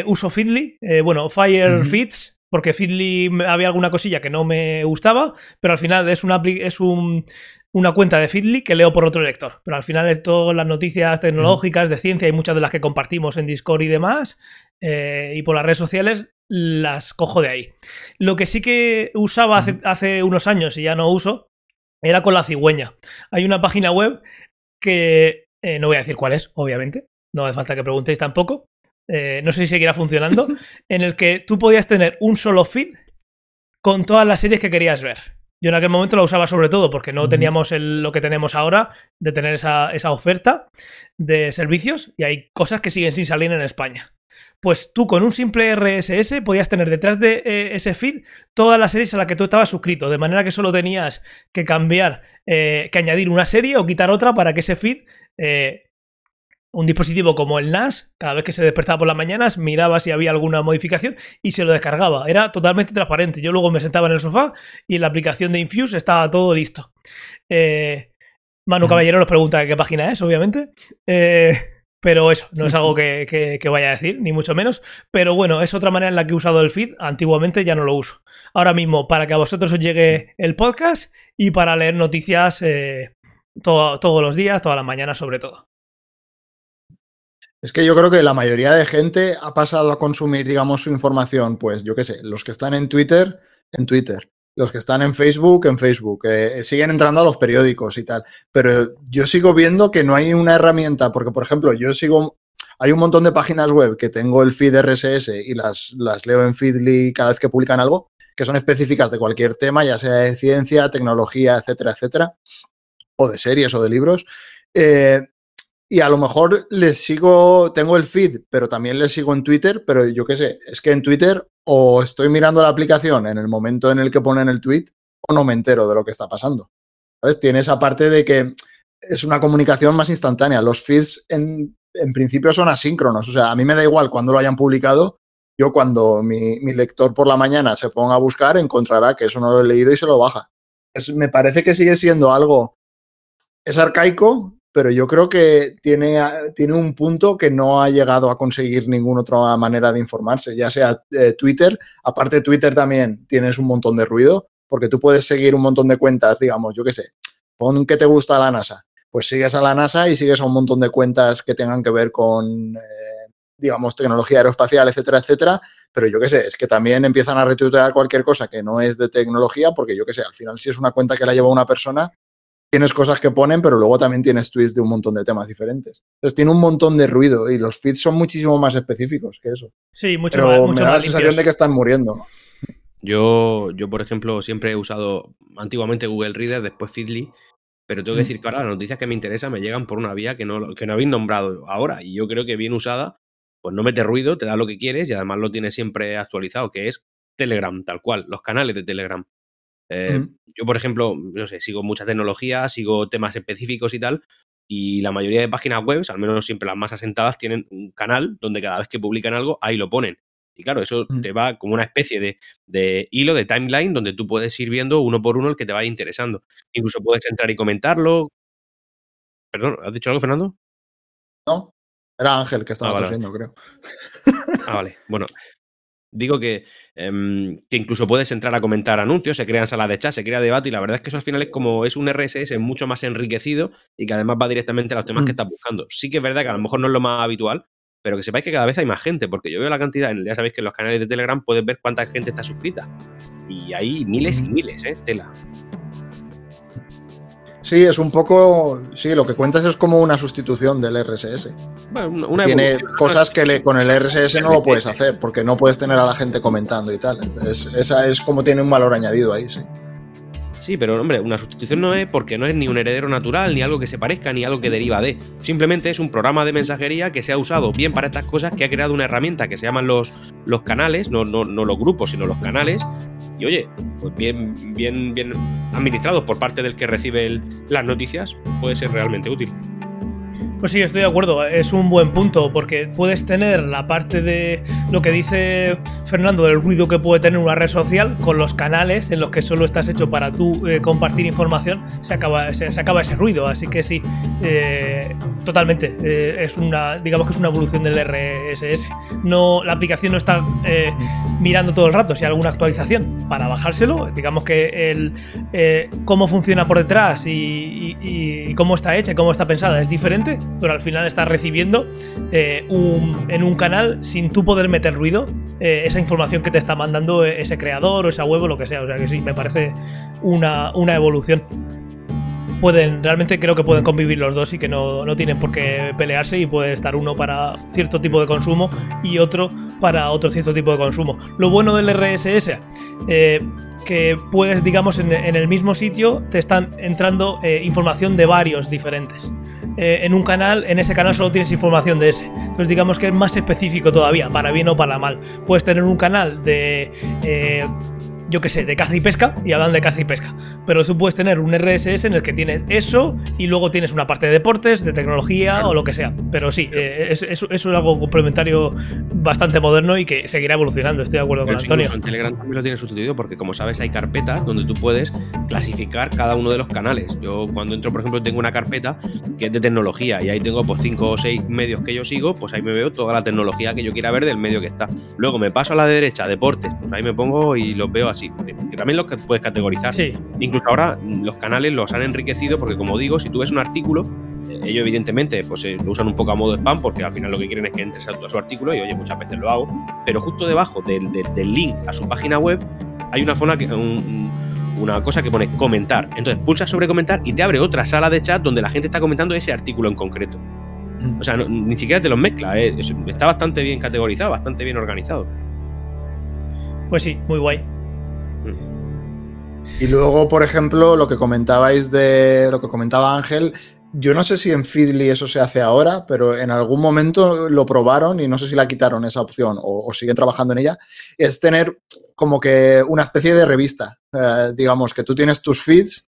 uso Feedly, bueno, Fire Feeds, porque Feedly había alguna cosilla que no me gustaba, pero al final es, una, es un una cuenta de Feedly que leo por otro lector. Pero al final es todas las noticias tecnológicas, de ciencia y muchas de las que compartimos en Discord y demás, eh, y por las redes sociales, las cojo de ahí. Lo que sí que usaba hace, unos años y ya no uso era con la cigüeña. Hay una página web que eh, no voy a decir cuál es, obviamente. No hace falta que preguntéis tampoco. Eh, no sé si seguirá funcionando. en el que tú podías tener un solo feed con todas las series que querías ver. Yo en aquel momento la usaba sobre todo porque no teníamos lo que tenemos ahora de tener esa, esa oferta de servicios y hay cosas que siguen sin salir en España pues tú con un simple RSS podías tener detrás de eh, ese feed todas las series a las que tú estabas suscrito, de manera que solo tenías que cambiar, eh, que añadir una serie o quitar otra para que ese feed, eh, un dispositivo como el NAS, cada vez que se despertaba por las mañanas, miraba si había alguna modificación y se lo descargaba. Era totalmente transparente. Yo luego me sentaba en el sofá y en la aplicación de Infuse estaba todo listo. Manu Caballero nos pregunta qué página es, obviamente. Eh, pero eso, no es algo que, vaya a decir, ni mucho menos. Pero bueno, es otra manera en la que he usado el feed. Antiguamente ya no lo uso. Ahora mismo, para que a vosotros os llegue el podcast y para leer noticias eh, todos los días, todas las mañanas sobre todo. Es que yo creo que la mayoría de gente ha pasado a consumir, digamos, su información, pues yo qué sé, los que están en Twitter, en Twitter los que están en Facebook, en Facebook, eh, siguen entrando a los periódicos y tal. Pero yo sigo viendo que no hay una herramienta, porque por ejemplo, yo sigo, hay un montón de páginas web que tengo el feed RSS y las, las leo en Feedly cada vez que publican algo, que son específicas de cualquier tema, ya sea de ciencia, tecnología, etcétera, etcétera, o de series o de libros. Eh, y a lo mejor les sigo, tengo el feed, pero también les sigo en Twitter, pero yo qué sé, es que en Twitter o estoy mirando la aplicación en el momento en el que ponen el tweet o no me entero de lo que está pasando. ¿Sabes? Tiene esa parte de que es una comunicación más instantánea. Los feeds en, principio son asíncronos, o sea, a mí me da igual cuando lo hayan publicado. Yo cuando mi, lector por la mañana se ponga a buscar encontrará que eso no lo he leído y se lo baja. me parece que sigue siendo algo, es arcaico, pero yo creo que tiene, tiene un punto que no ha llegado a conseguir ninguna otra manera de informarse, ya sea eh, Twitter, aparte Twitter también tienes un montón de ruido, porque tú puedes seguir un montón de cuentas, digamos, yo qué sé, pon que te gusta la NASA, pues sigues a la NASA y sigues a un montón de cuentas que tengan que ver con, eh, digamos, tecnología aeroespacial, etcétera, etcétera, pero yo qué sé, es que también empiezan a retuitear cualquier cosa que no es de tecnología, porque yo qué sé, al final si es una cuenta que la lleva una persona, tienes cosas que ponen, pero luego también tienes tweets de un montón de temas diferentes. Entonces tiene un montón de ruido y los feeds son muchísimo más específicos que eso. Sí, mucho más. Mucho me da la sensación de que están muriendo. Yo, yo, por ejemplo, siempre he usado antiguamente Google Reader, después Feedly, pero tengo que mm. decir que ahora las noticias que me interesan me llegan por una vía que no, que no habéis nombrado ahora. Y yo creo que bien usada, pues no mete ruido, te da lo que quieres y además lo tienes siempre actualizado, que es Telegram, tal cual, los canales de Telegram. Eh, yo, por ejemplo, no sé, sigo mucha tecnología, sigo temas específicos y tal, y la mayoría de páginas web, al menos siempre las más asentadas, tienen un canal donde cada vez que publican algo, ahí lo ponen. Y claro, eso te va como una especie de, de, hilo, de timeline, donde tú puedes ir viendo uno por uno el que te vaya interesando. Incluso puedes entrar y comentarlo. Perdón, ¿has dicho algo, Fernando? No, era Ángel que estaba ah, creo. Ah, vale. Bueno, digo que, em, que, incluso puedes entrar a comentar anuncios, se crean salas de chat, se crea debate y la verdad es que eso al final es como es un RSS mucho más enriquecido y que además va directamente a los temas que mm. estás buscando. Sí que es verdad que a lo mejor no es lo más habitual, pero que sepáis que cada vez hay más gente, porque yo veo la cantidad, ya sabéis que en los canales de Telegram puedes ver cuánta gente está suscrita y hay miles y miles, ¿eh? Tela. Sí, es un poco. Sí, lo que cuentas es como una sustitución del RSS. Tiene cosas que con el RSS no lo puedes hacer, porque no puedes tener a la gente comentando y tal. Entonces, esa es como tiene un valor añadido ahí, sí. Sí, pero hombre, una sustitución no es porque no es ni un heredero natural, ni algo que se parezca, ni algo que deriva de. Simplemente es un programa de mensajería que se ha usado bien para estas cosas, que ha creado una herramienta que se llaman los, los canales, no, no, no los grupos, sino los canales. Y oye, pues bien, bien, bien administrados por parte del que recibe las noticias, puede ser realmente útil. Pues sí, estoy de acuerdo, es un buen punto, porque puedes tener la parte de lo que dice Fernando del ruido que puede tener una red social con los canales en los que solo estás hecho para tú eh, compartir información, se acaba, se, acaba ese ruido, así que sí, eh, totalmente, eh, es una, digamos que es una evolución del RSS. No, la aplicación no está mirando todo el rato si hay alguna actualización para bajárselo, digamos que el cómo funciona por detrás y cómo está hecha y cómo está pensada es diferente pero al final estás recibiendo eh, en un canal sin tú poder meter ruido eh, esa información que te está mandando ese creador o esa web o lo que sea. O sea que sí, me parece una, una evolución pueden, realmente creo que pueden convivir los dos y que no, no, tienen por qué pelearse y puede estar uno para cierto tipo de consumo y otro para otro cierto tipo de consumo. Lo bueno del RSS, eh, que puedes, digamos, en, el mismo sitio te están entrando eh, información de varios diferentes. Eh, en un canal, en ese canal solo tienes información de ese. Entonces digamos que es más específico todavía, para bien o para mal. Puedes tener un canal de yo qué sé, de caza y pesca y hablan de caza y pesca. Pero tú puedes tener un RSS en el que tienes eso y luego tienes una parte de deportes, de tecnología o lo que sea. Pero sí, eh, es, es, algo complementario bastante moderno y que seguirá evolucionando. Estoy de acuerdo con Antonio. En Telegram también lo tiene sustituido porque, como sabes, hay carpetas donde tú puedes clasificar cada uno de los canales. Yo, cuando entro, por ejemplo, tengo una carpeta que es de tecnología y ahí tengo pues cinco o seis medios que yo sigo, pues ahí me veo toda la tecnología que yo quiera ver del medio que está. Luego me paso a la derecha, deportes, pues ahí me pongo y los veo así, que también los puedes categorizar. Incluso ahora los canales los han enriquecido porque, como digo, si tú ves un artículo, eh, ellos evidentemente pues eh, lo usan un poco a modo spam porque al final lo que quieren es que entres a, su artículo y oye, muchas veces lo hago, pero justo debajo del, link a su página web hay una zona que... una cosa que pone comentar. Entonces pulsas sobre comentar y te abre otra sala de chat donde la gente está comentando ese artículo en concreto. O sea, ni siquiera te los mezcla, eh, está bastante bien categorizado, bastante bien organizado. Pues sí, muy guay. Y luego, por ejemplo, lo que comentabais de lo que comentaba Ángel, yo no sé si en Feedly eso se hace ahora, pero en algún momento lo probaron y no sé si la quitaron esa opción o, siguen trabajando en ella, es tener como que una especie de revista. Eh, digamos que tú tienes tus feeds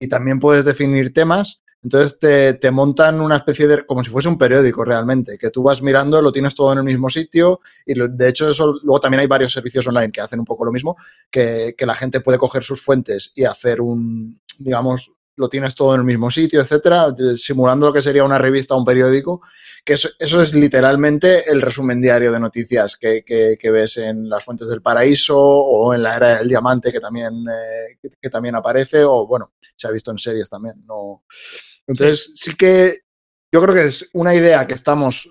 y también puedes definir temas entonces te, montan una especie de, como si fuese un periódico realmente, que tú vas mirando, lo tienes todo en el mismo sitio y de hecho eso, luego también hay varios servicios online que hacen un poco lo mismo, que, la gente puede coger sus fuentes y hacer un, digamos, lo tienes todo en el mismo sitio, etcétera, simulando lo que sería una revista o un periódico, que eso, es literalmente el resumen diario de noticias que, ves en las fuentes del paraíso o en la era del diamante que también, eh, que, también aparece, o bueno, se ha visto en series también, no entonces, sí. que yo creo que es una idea que estamos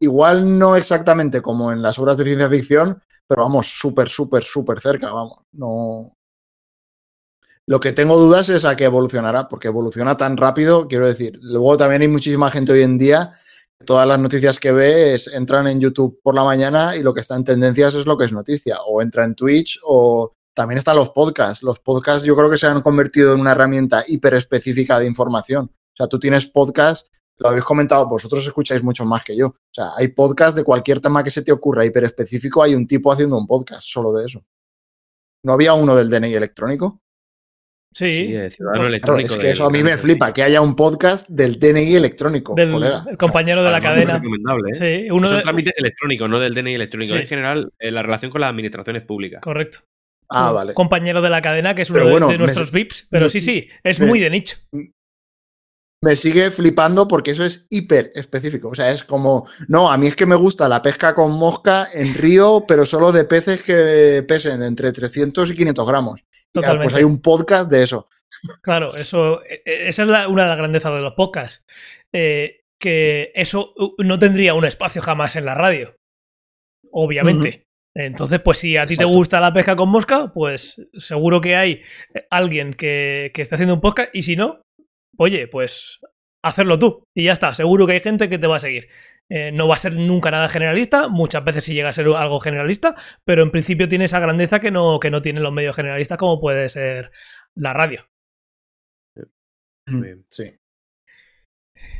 igual no exactamente como en las obras de ciencia ficción, pero vamos, súper, súper, súper cerca, vamos. No. Lo que tengo dudas es a qué evolucionará, porque evoluciona tan rápido, quiero decir. Luego también hay muchísima gente hoy en día, todas las noticias que ve es, entran en YouTube por la mañana y lo que está en tendencias es lo que es noticia, o entra en Twitch o también están los podcasts. Los podcasts yo creo que se han convertido en una herramienta hiper específica de información. O sea, tú tienes podcast, lo habéis comentado, vosotros escucháis mucho más que yo. O sea, hay podcast de cualquier tema que se te ocurra hiper específico, hay un tipo haciendo un podcast solo de eso. ¿No había uno del DNI electrónico? Sí, ciudadano electrónico. es que eso a mí me flipa, que haya un podcast del DNI electrónico, del El compañero de la cadena. ¿eh? Sí, uno de... trámites electrónicos, no del DNI electrónico. En general, en la relación con las administraciones públicas. Correcto. Ah, vale. compañero de la cadena, que es uno de, nuestros VIPs, pero sí, sí, es muy de nicho. Me sigue flipando porque eso es hiper específico. O sea, es como, no, a mí es que me gusta la pesca con mosca en río, pero solo de peces que pesen entre 300 y 500 gramos. Totalmente. pues hay un podcast de eso. Claro, eso, e, e, esa es una de las grandezas de los podcasts. Eh, que eso no tendría un espacio jamás en la radio. Obviamente. Entonces, pues si a ti te gusta la pesca con mosca, pues seguro que hay alguien que, que esté haciendo un podcast y si no, oye, pues hacerlo tú y ya está. Seguro que hay gente que te va a seguir. Eh, no va a ser nunca nada generalista, muchas veces sí llega a ser algo generalista, pero en principio tiene esa grandeza que no, que no tienen los medios generalistas como puede ser la radio. Sí.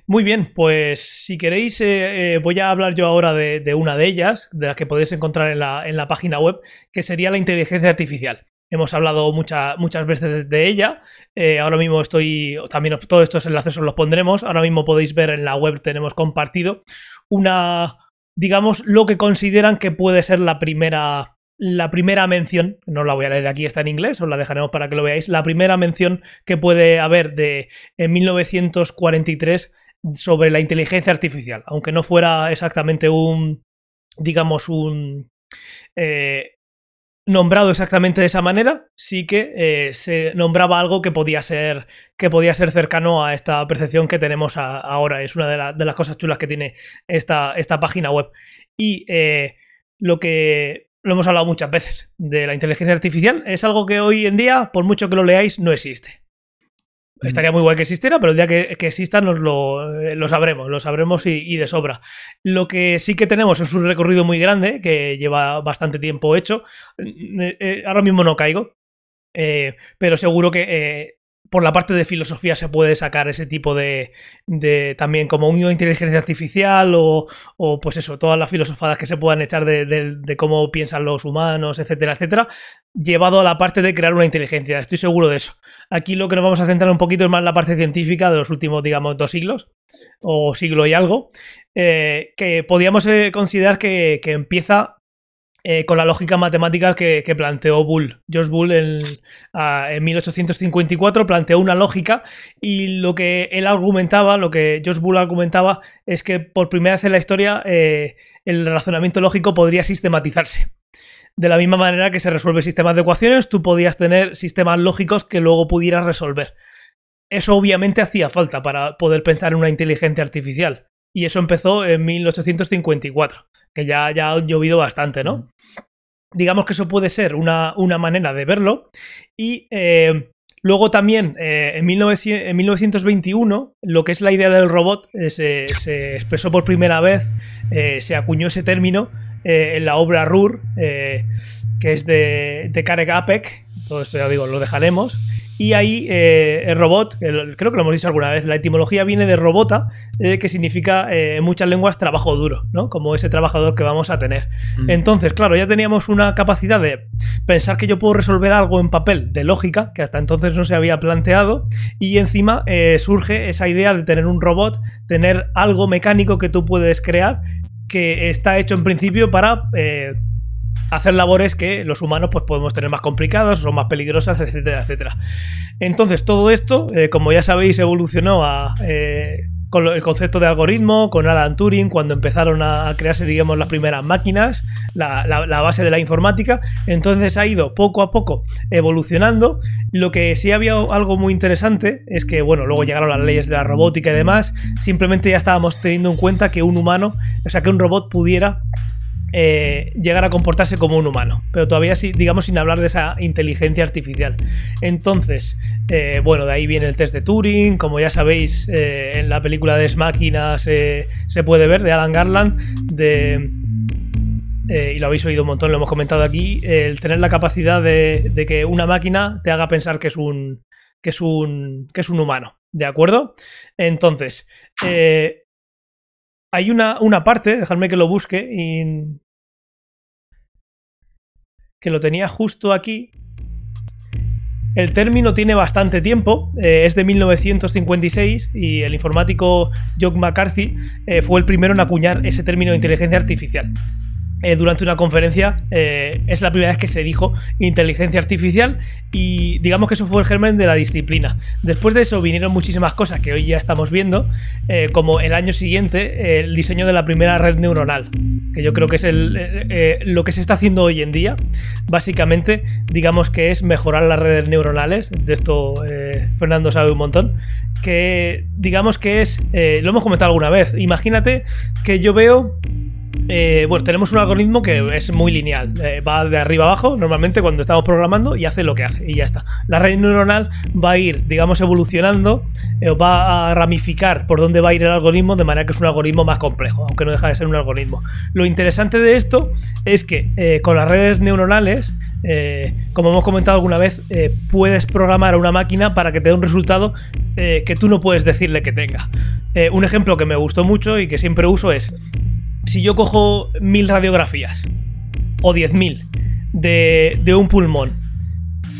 Muy bien, pues si queréis, eh, eh, voy a hablar yo ahora de, una de ellas, de las que podéis encontrar en la, en la, página web, que sería la inteligencia artificial. Hemos hablado muchas veces de ella. Eh, ahora mismo estoy, también todos estos enlaces os los pondremos. Ahora mismo podéis ver en la web, tenemos compartido una, digamos, lo que consideran que puede ser la primera la primera mención, no la voy a leer aquí, está en inglés, os la dejaremos para que lo veáis, la primera mención que puede haber de en 1943 sobre la inteligencia artificial, aunque no fuera exactamente un, digamos, un... Eh, nombrado exactamente de esa manera, sí que eh, se nombraba algo que podía ser que podía ser cercano a esta percepción que tenemos ahora. Es una de, las cosas chulas que tiene esta, esta página web. Y eh, lo que lo hemos hablado muchas veces de la inteligencia artificial es algo que hoy en día, por mucho que lo leáis, no existe. Mm. Estaría muy guay que existiera, pero el día que, exista nos lo, lo, sabremos, lo sabremos y, de sobra. Lo que sí que tenemos es un recorrido muy grande que lleva bastante tiempo hecho. Eh, eh, ahora mismo no caigo, eh, pero seguro que por la parte de filosofía se puede sacar ese tipo de, de también como unido de inteligencia artificial o, pues eso, todas las filosofadas que se puedan echar de, cómo piensan los humanos, etcétera, etcétera, llevado a la parte de crear una inteligencia. Estoy seguro de eso. Aquí lo que nos vamos a centrar un poquito es más la parte científica de los últimos, digamos, dos siglos o siglo y algo, eh, que podríamos eh, considerar que empieza eh, con la lógica matemática que, planteó Bull. George Bull en, 1854 planteó una lógica y lo que él argumentaba, lo que George Bull argumentaba, es que por primera vez en la historia eh, el razonamiento lógico podría sistematizarse. De la misma manera que se resuelve sistemas de ecuaciones, tú podías tener sistemas lógicos que luego pudieras resolver. Eso obviamente hacía falta para poder pensar en una inteligencia artificial. Y eso empezó en 1854 que ya, ya ha llovido bastante, ¿no? Digamos que eso puede ser una, una manera de verlo. Y eh, luego también, eh, en, 1921, lo que es la idea del robot eh, se, expresó por primera vez, se acuñó ese término en la obra Rur, que es de, de Karek Apek. Todo esto ya digo, lo dejaremos. Y ahí eh, el robot, creo que lo hemos dicho alguna vez, la etimología viene de robota, eh, que significa eh, en muchas lenguas trabajo duro, ¿no? Como ese trabajador que vamos a tener. Mm. Entonces, claro, ya teníamos una capacidad de pensar que yo puedo resolver algo en papel de lógica, que hasta entonces no se había planteado, y encima surge esa idea de tener un robot, tener algo mecánico que tú puedes crear, que está hecho en principio para hacer labores que los humanos pues, podemos tener más complicadas, son más peligrosas, etcétera, etcétera. Entonces, todo esto, eh, como ya sabéis, evolucionó eh, con el concepto de algoritmo, con Alan Turing, cuando empezaron a, crearse, digamos, las primeras máquinas, la, base de la informática. Entonces ha ido poco a poco evolucionando. Lo que sí había algo muy interesante es que, bueno, luego llegaron las leyes de la robótica y demás. Simplemente ya estábamos teniendo en cuenta que un humano, o sea, que un robot pudiera eh, llegar a comportarse como un humano, pero todavía sí, digamos sin hablar de esa inteligencia artificial. Entonces, eh, bueno, de ahí viene el test de Turing, como ya sabéis, eh, en la película de Máquinas se puede ver, de Alan Garland, de... y lo habéis oído un montón, lo hemos comentado aquí, el tener la capacidad de, que una máquina te haga pensar que es un, que es un, que es un humano, ¿de acuerdo? Entonces, hay una, una, parte, dejadme que lo busque, que lo tenía justo aquí. El término tiene bastante tiempo, eh, es de 1956 y el informático John McCarthy eh, fue el primero en acuñar ese término de inteligencia artificial. Eh, durante una conferencia. Eh, es la primera vez que se dijo inteligencia artificial y digamos que eso fue el germen de la disciplina. Después de eso vinieron muchísimas cosas que hoy ya estamos viendo, eh, como el año siguiente el diseño de la primera red neuronal, que yo creo que es el, lo que se está haciendo hoy en día. Básicamente, digamos que es mejorar las redes neuronales. De esto Fernando sabe un montón. Que digamos que es, lo hemos comentado alguna vez, imagínate que yo veo eh, bueno, tenemos un algoritmo que es muy lineal. Eh, va de arriba abajo, normalmente cuando estamos programando, y hace lo que hace, y ya está. La red neuronal va a ir, digamos, evolucionando, eh, va a ramificar por dónde va a ir el algoritmo, de manera que es un algoritmo más complejo, aunque no deja de ser un algoritmo. Lo interesante de esto es que con las redes neuronales, como hemos comentado alguna vez, puedes programar a una máquina para que te dé un resultado que tú no puedes decirle que tenga. un ejemplo que me gustó mucho y que siempre uso es si yo cojo mil radiografías o diez mil de, un pulmón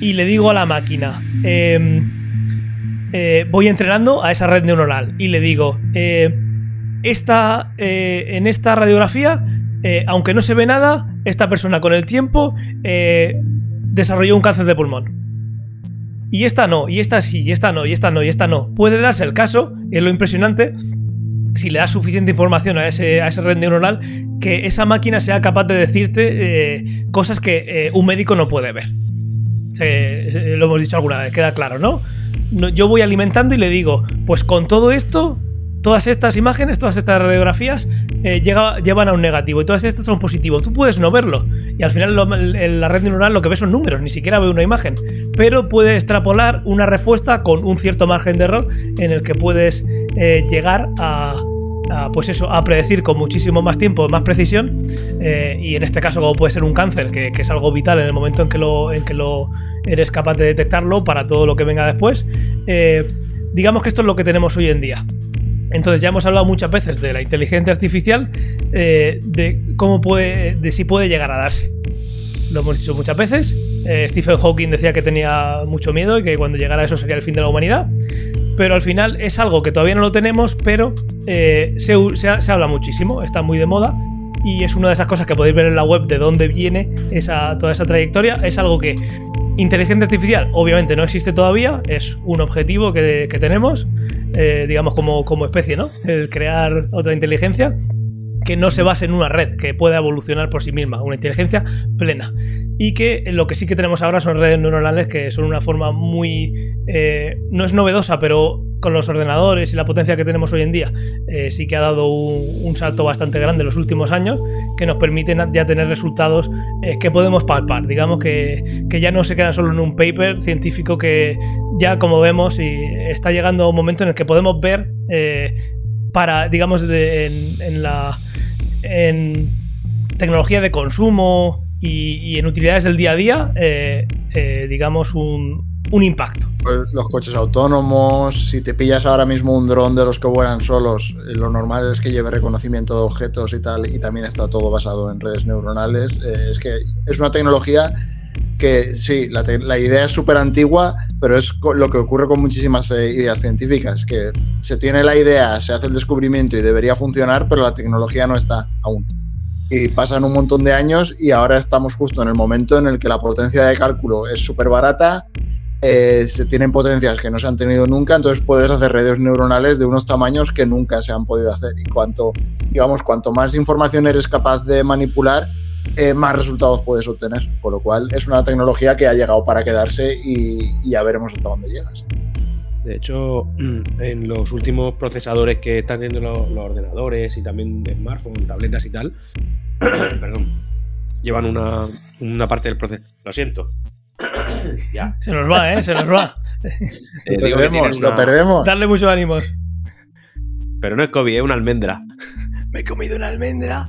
y le digo a la máquina, em, eh, voy entrenando a esa red neuronal y le digo, eh, esta, eh, en esta radiografía, aunque no se ve nada, esta persona con el tiempo desarrolló un cáncer de pulmón. Y esta no, y esta sí, y esta no, y esta no, y esta no. Puede darse el caso, es lo impresionante, si le das suficiente información a, ese, a esa red neuronal, que esa máquina sea capaz de decirte eh, cosas que eh, un médico no puede ver. lo hemos dicho alguna vez, queda claro, ¿no? Yo voy alimentando y le digo, pues con todo esto, todas estas imágenes, todas estas radiografías eh, llevan a un negativo y todas estas son positivos. Tú puedes no verlo y al final la red neuronal lo que ve son números, ni siquiera ve una imagen, pero puede extrapolar una respuesta con un cierto margen de error en el que puedes llegar a, pues eso, a predecir con muchísimo más tiempo, más precisión, eh, y en este caso como puede ser un cáncer, que, es algo vital en el momento en que lo, en que lo eres capaz de detectarlo para todo lo que venga después, eh, digamos que esto es lo que tenemos hoy en día. Entonces ya hemos hablado muchas veces de la inteligencia artificial, eh, de cómo puede, de si puede llegar a darse. Lo hemos dicho muchas veces. Stephen Hawking decía que tenía mucho miedo y que cuando llegara eso sería el fin de la humanidad pero al final es algo que todavía no lo tenemos, pero eh, se, habla muchísimo, está muy de moda y es una de esas cosas que podéis ver en la web de dónde viene esa, toda esa trayectoria. Es algo que inteligencia artificial obviamente no existe todavía, es un objetivo que, tenemos, eh, digamos como, como especie, ¿no? El crear otra inteligencia que no se base en una red, que pueda evolucionar por sí misma, una inteligencia plena. Y que lo que sí que tenemos ahora son redes neuronales que son una forma muy... Eh, no es novedosa, pero con los ordenadores y la potencia que tenemos hoy en día, eh, sí que ha dado un, salto bastante grande en los últimos años que nos permiten ya tener resultados eh, que podemos palpar. Digamos que, ya no se queda solo en un paper científico que ya como vemos y está llegando un momento en el que podemos ver para, digamos, en la en tecnología de consumo y, en utilidades del día a día, eh, eh, digamos, un, impacto. Pues los coches autónomos, si te pillas ahora mismo un dron de los que vuelan solos, eh, lo normal es que lleve reconocimiento de objetos y tal, y también está todo basado en redes neuronales. es que es una tecnología que sí, la, idea es súper antigua, pero es lo que ocurre con muchísimas eh, ideas científicas, que se tiene la idea, se hace el descubrimiento y debería funcionar, pero la tecnología no está aún. Y pasan un montón de años y ahora estamos justo en el momento en el que la potencia de cálculo es súper barata, eh, se tienen potencias que no se han tenido nunca, entonces puedes hacer redes neuronales de unos tamaños que nunca se han podido hacer. Y cuanto, digamos, cuanto más información eres capaz de manipular, eh, más resultados puedes obtener. Por lo cual es una tecnología que ha llegado para quedarse y, ya veremos hasta dónde llegas. De hecho, en los últimos procesadores que están teniendo los, ordenadores y también smartphones, tabletas y tal, perdón, llevan una, parte del proceso. Lo siento. ya. Se nos va, ¿eh? Se nos va. Eh, lo perdemos, lo perdemos. Darle muchos ánimos. Pero no es COVID, es una almendra me he comido una almendra.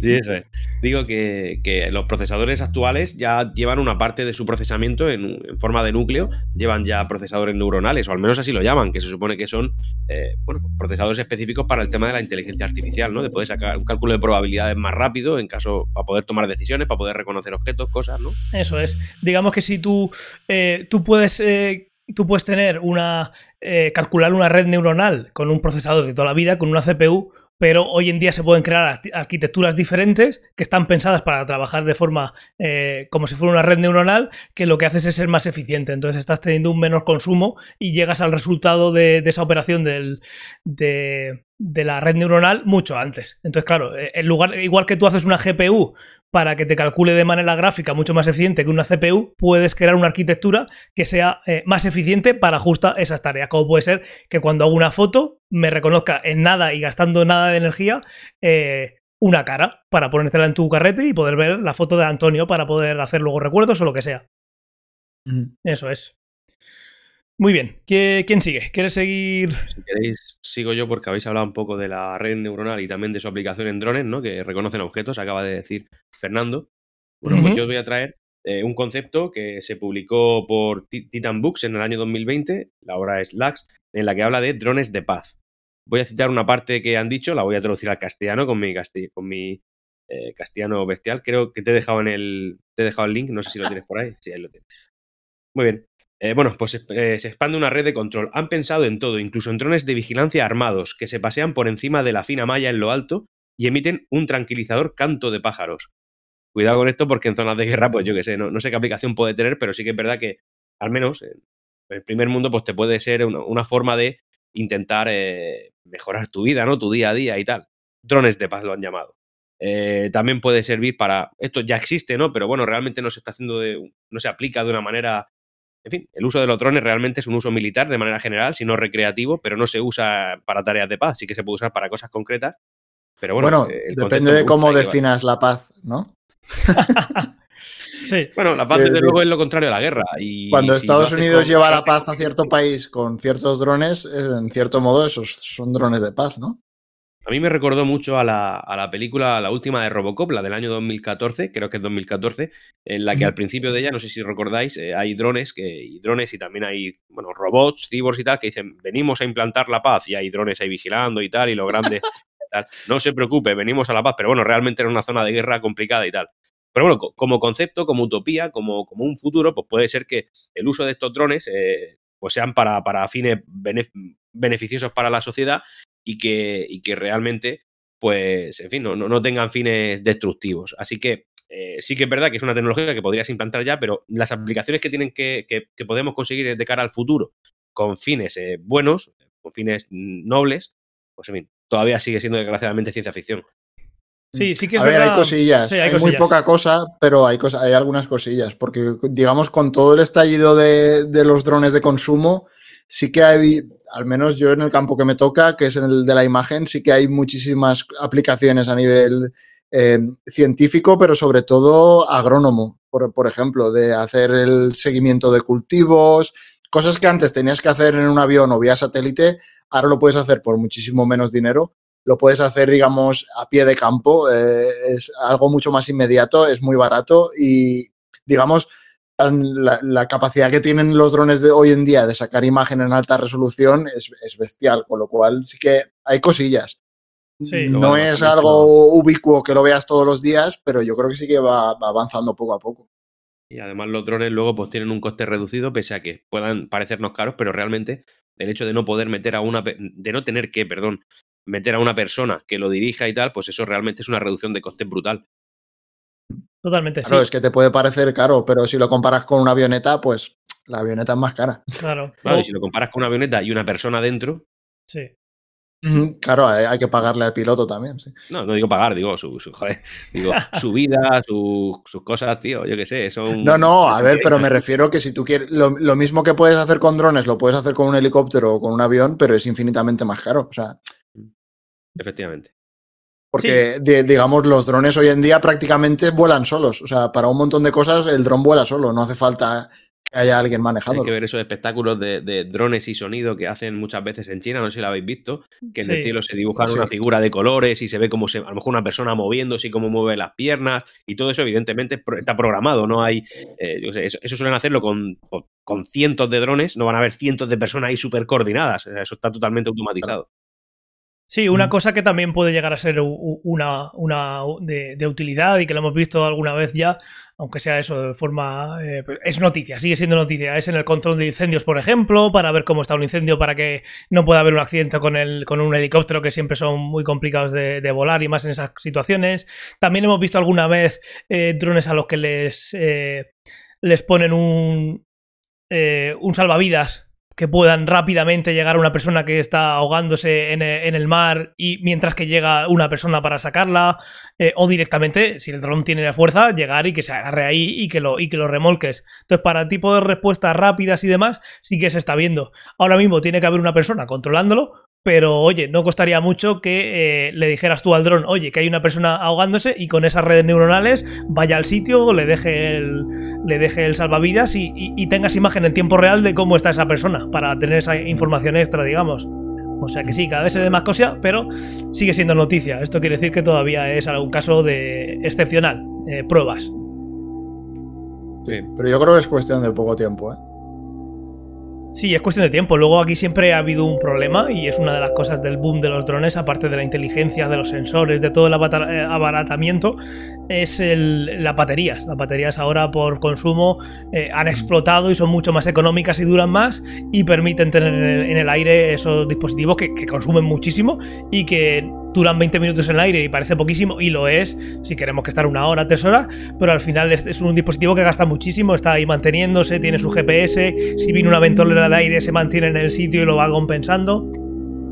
Sí, eso es. Digo que, los procesadores actuales ya llevan una parte de su procesamiento en, forma de núcleo, llevan ya procesadores neuronales, o al menos así lo llaman, que se supone que son eh, procesadores específicos para el tema de la inteligencia artificial, ¿no? De poder sacar un cálculo de probabilidades más rápido en caso, para poder tomar decisiones, para poder reconocer objetos, cosas, ¿no? Eso es. Digamos que si tú, eh, tú puedes. Eh, tú puedes tener una. calcular una red neuronal con un procesador de toda la vida, con una CPU, pero hoy en día se pueden crear arquitecturas diferentes que están pensadas para trabajar de forma eh, como si fuera una red neuronal, que lo que haces es ser más eficiente. Entonces estás teniendo un menor consumo y llegas al resultado de, esa operación de, de, la red neuronal mucho antes. Entonces, claro, eh, en lugar, igual que tú haces una GPU para que te calcule de manera gráfica mucho más eficiente que una CPU, puedes crear una arquitectura que sea eh, más eficiente para justo esas tareas. Como puede ser que cuando hago una foto me reconozca en nada y gastando nada de energía eh, una cara para ponértela en tu carrete y poder ver la foto de Antonio para poder hacer luego recuerdos o lo que sea. Eso es. Muy bien, ¿quién sigue? ¿Quieres seguir? Si queréis, sigo yo porque habéis hablado un poco de la red neuronal y también de su aplicación en drones, ¿no? Que reconocen objetos, acaba de decir Fernando. Bueno, pues yo os voy a traer eh, un concepto que se publicó por Titan Books en el año 2020, la obra es LAX, en la que habla de drones de paz. Voy a citar una parte que han dicho, la voy a traducir al castellano con mi, con mi eh, castellano bestial. Creo que te he dejado en el, te he dejado el link, no sé si lo tienes por ahí. Sí, ahí lo tienes. Muy bien. Eh, bueno, pues eh, se expande una red de control. Han pensado en todo, incluso en drones de vigilancia armados, que se pasean por encima de la fina malla en lo alto y emiten un tranquilizador canto de pájaros. Cuidado con esto porque en zonas de guerra, pues yo qué sé, no, sé qué aplicación puede tener, pero sí que es verdad que, al menos en el primer mundo, pues te puede ser una, forma de intentar eh, mejorar tu vida, ¿no? Tu día a día y tal. Drones de paz lo han llamado. También puede servir para. Esto ya existe, ¿no? Pero bueno, realmente no se está haciendo de. no se aplica de una manera. En fin, el uso de los drones realmente es un uso militar de manera general, si no recreativo, pero no se usa para tareas de paz, sí que se puede usar para cosas concretas. Pero bueno, eh, depende de cómo definas la paz, ¿no? sí. Bueno, la paz, desde luego, es lo contrario a la guerra. Y Cuando Estados Unidos lleva la paz a cierto país con ciertos drones, en cierto modo, esos son drones de paz, ¿no? A mí me recordó mucho a la, a la, película, la última de Robocop, la del año 2014, creo que es 2014, en la que al principio de ella, no sé si recordáis, eh, hay drones, que, y drones y también hay, bueno, robots, cyborgs y tal, que dicen, venimos a implantar la paz, y hay drones ahí vigilando y tal, y lo grande, tal. no se preocupe, venimos a la paz, pero bueno, realmente era una zona de guerra complicada y tal. Pero bueno, como concepto, como utopía, como, como un futuro, pues puede ser que el uso de estos drones eh, pues sean para, para fines beneficiosos para la sociedad y que, y que realmente, pues, en fin, no, no, tengan fines destructivos. Así que eh, sí que es verdad que es una tecnología que podrías implantar ya, pero las aplicaciones que tienen que, que, podemos conseguir de cara al futuro con fines eh, buenos, con fines nobles, pues en fin, todavía sigue siendo desgraciadamente ciencia ficción. Sí, sí que es a verdad. Ver, hay cosillas, hay, muy poca cosa, pero hay, hay algunas cosillas, porque digamos con todo el estallido de, de los drones de consumo, sí que hay, al menos yo en el campo que me toca, que es el de la imagen, sí que hay muchísimas aplicaciones a nivel eh, científico, pero sobre todo agrónomo, por, por, ejemplo, de hacer el seguimiento de cultivos, cosas que antes tenías que hacer en un avión o vía satélite, ahora lo puedes hacer por muchísimo menos dinero. Lo puedes hacer, digamos, a pie de campo, eh, es algo mucho más inmediato, es muy barato y, digamos, la, capacidad que tienen los drones de hoy en día de sacar imagen en alta resolución es, bestial, con lo cual sí que hay cosillas. no es algo ubicuo que lo veas todos los días, pero yo creo que sí que va, avanzando poco a poco. Y además los drones luego pues tienen un coste reducido, pese a que puedan parecernos caros, pero realmente el hecho de no poder meter a una, de no tener que, perdón, meter a una persona que lo dirija y tal, pues eso realmente es una reducción de coste brutal. Totalmente, claro, es que te puede parecer caro, pero si lo comparas con una avioneta, pues la avioneta es más cara. Claro. Claro, y si lo comparas con una avioneta y una persona dentro. Sí. Claro, hay que pagarle al piloto también. Sí. No, no digo pagar, digo su, joder, digo, su vida, sus cosas, tío, yo qué sé. Son, no, no, a ver, pero me refiero que si tú quieres, lo, lo, mismo que puedes hacer con drones, lo puedes hacer con un helicóptero o con un avión, pero es infinitamente más caro. O sea. Efectivamente. Porque, digamos, los drones hoy en día prácticamente vuelan solos. O sea, para un montón de cosas el dron vuela solo, no hace falta que haya alguien manejando. Hay que ver esos espectáculos de, drones y sonido que hacen muchas veces en China, no sé si lo habéis visto, que en el cielo se dibujan una figura de colores y se ve como se, a lo mejor una persona moviéndose y cómo mueve las piernas y todo eso evidentemente está programado, no hay, eh, eso, suelen hacerlo con, con cientos de drones, no van a haber cientos de personas ahí súper coordinadas, eso está totalmente automatizado. Sí, una mm. cosa que también puede llegar a ser una, una de, utilidad y que lo hemos visto alguna vez ya, aunque sea eso de forma... Eh, pues, es noticia, sigue siendo noticia. Es en el control de incendios, por ejemplo, para ver cómo está un incendio, para que no pueda haber un accidente con, el, con un helicóptero, que siempre son muy complicados de, volar y más en esas situaciones. También hemos visto alguna vez eh, drones a los que les, eh, les ponen un, un salvavidas que puedan rápidamente llegar a una persona que está ahogándose en e, el, mar y mientras que llega una persona para sacarla eh, o directamente si el dron tiene la fuerza llegar y que se agarre ahí y que lo y que lo remolques. Entonces para tipo de respuestas rápidas y demás sí que se está viendo. Ahora mismo tiene que haber una persona controlándolo pero oye, no costaría mucho que eh, le dijeras tú al dron, oye, que hay una persona ahogándose y con esas redes neuronales vaya al sitio, le deje el, le deje el salvavidas y, tengas imagen en tiempo real de cómo está esa persona para tener esa información extra, digamos. O sea que sí, cada vez se ve más cosa, pero sigue siendo noticia. Esto quiere decir que todavía es algún caso de excepcional, eh, pruebas. Sí, pero yo creo que es cuestión de poco tiempo, ¿eh? Sí, es cuestión de tiempo. Luego aquí siempre ha habido un problema y es una de las cosas del boom de los drones, aparte de la inteligencia, de los sensores, de todo el eh, abaratamiento, es las baterías. Las baterías ahora por consumo eh, han explotado y son mucho más económicas y duran más y permiten tener en el, aire esos dispositivos que, que consumen muchísimo y que duran 20 minutos en el aire y parece poquísimo, y lo es, si queremos que estar una hora, tres horas, pero al final es, un dispositivo que gasta muchísimo, está ahí manteniéndose, tiene su GPS, si viene una ventolera de aire se mantiene en el sitio y lo va compensando.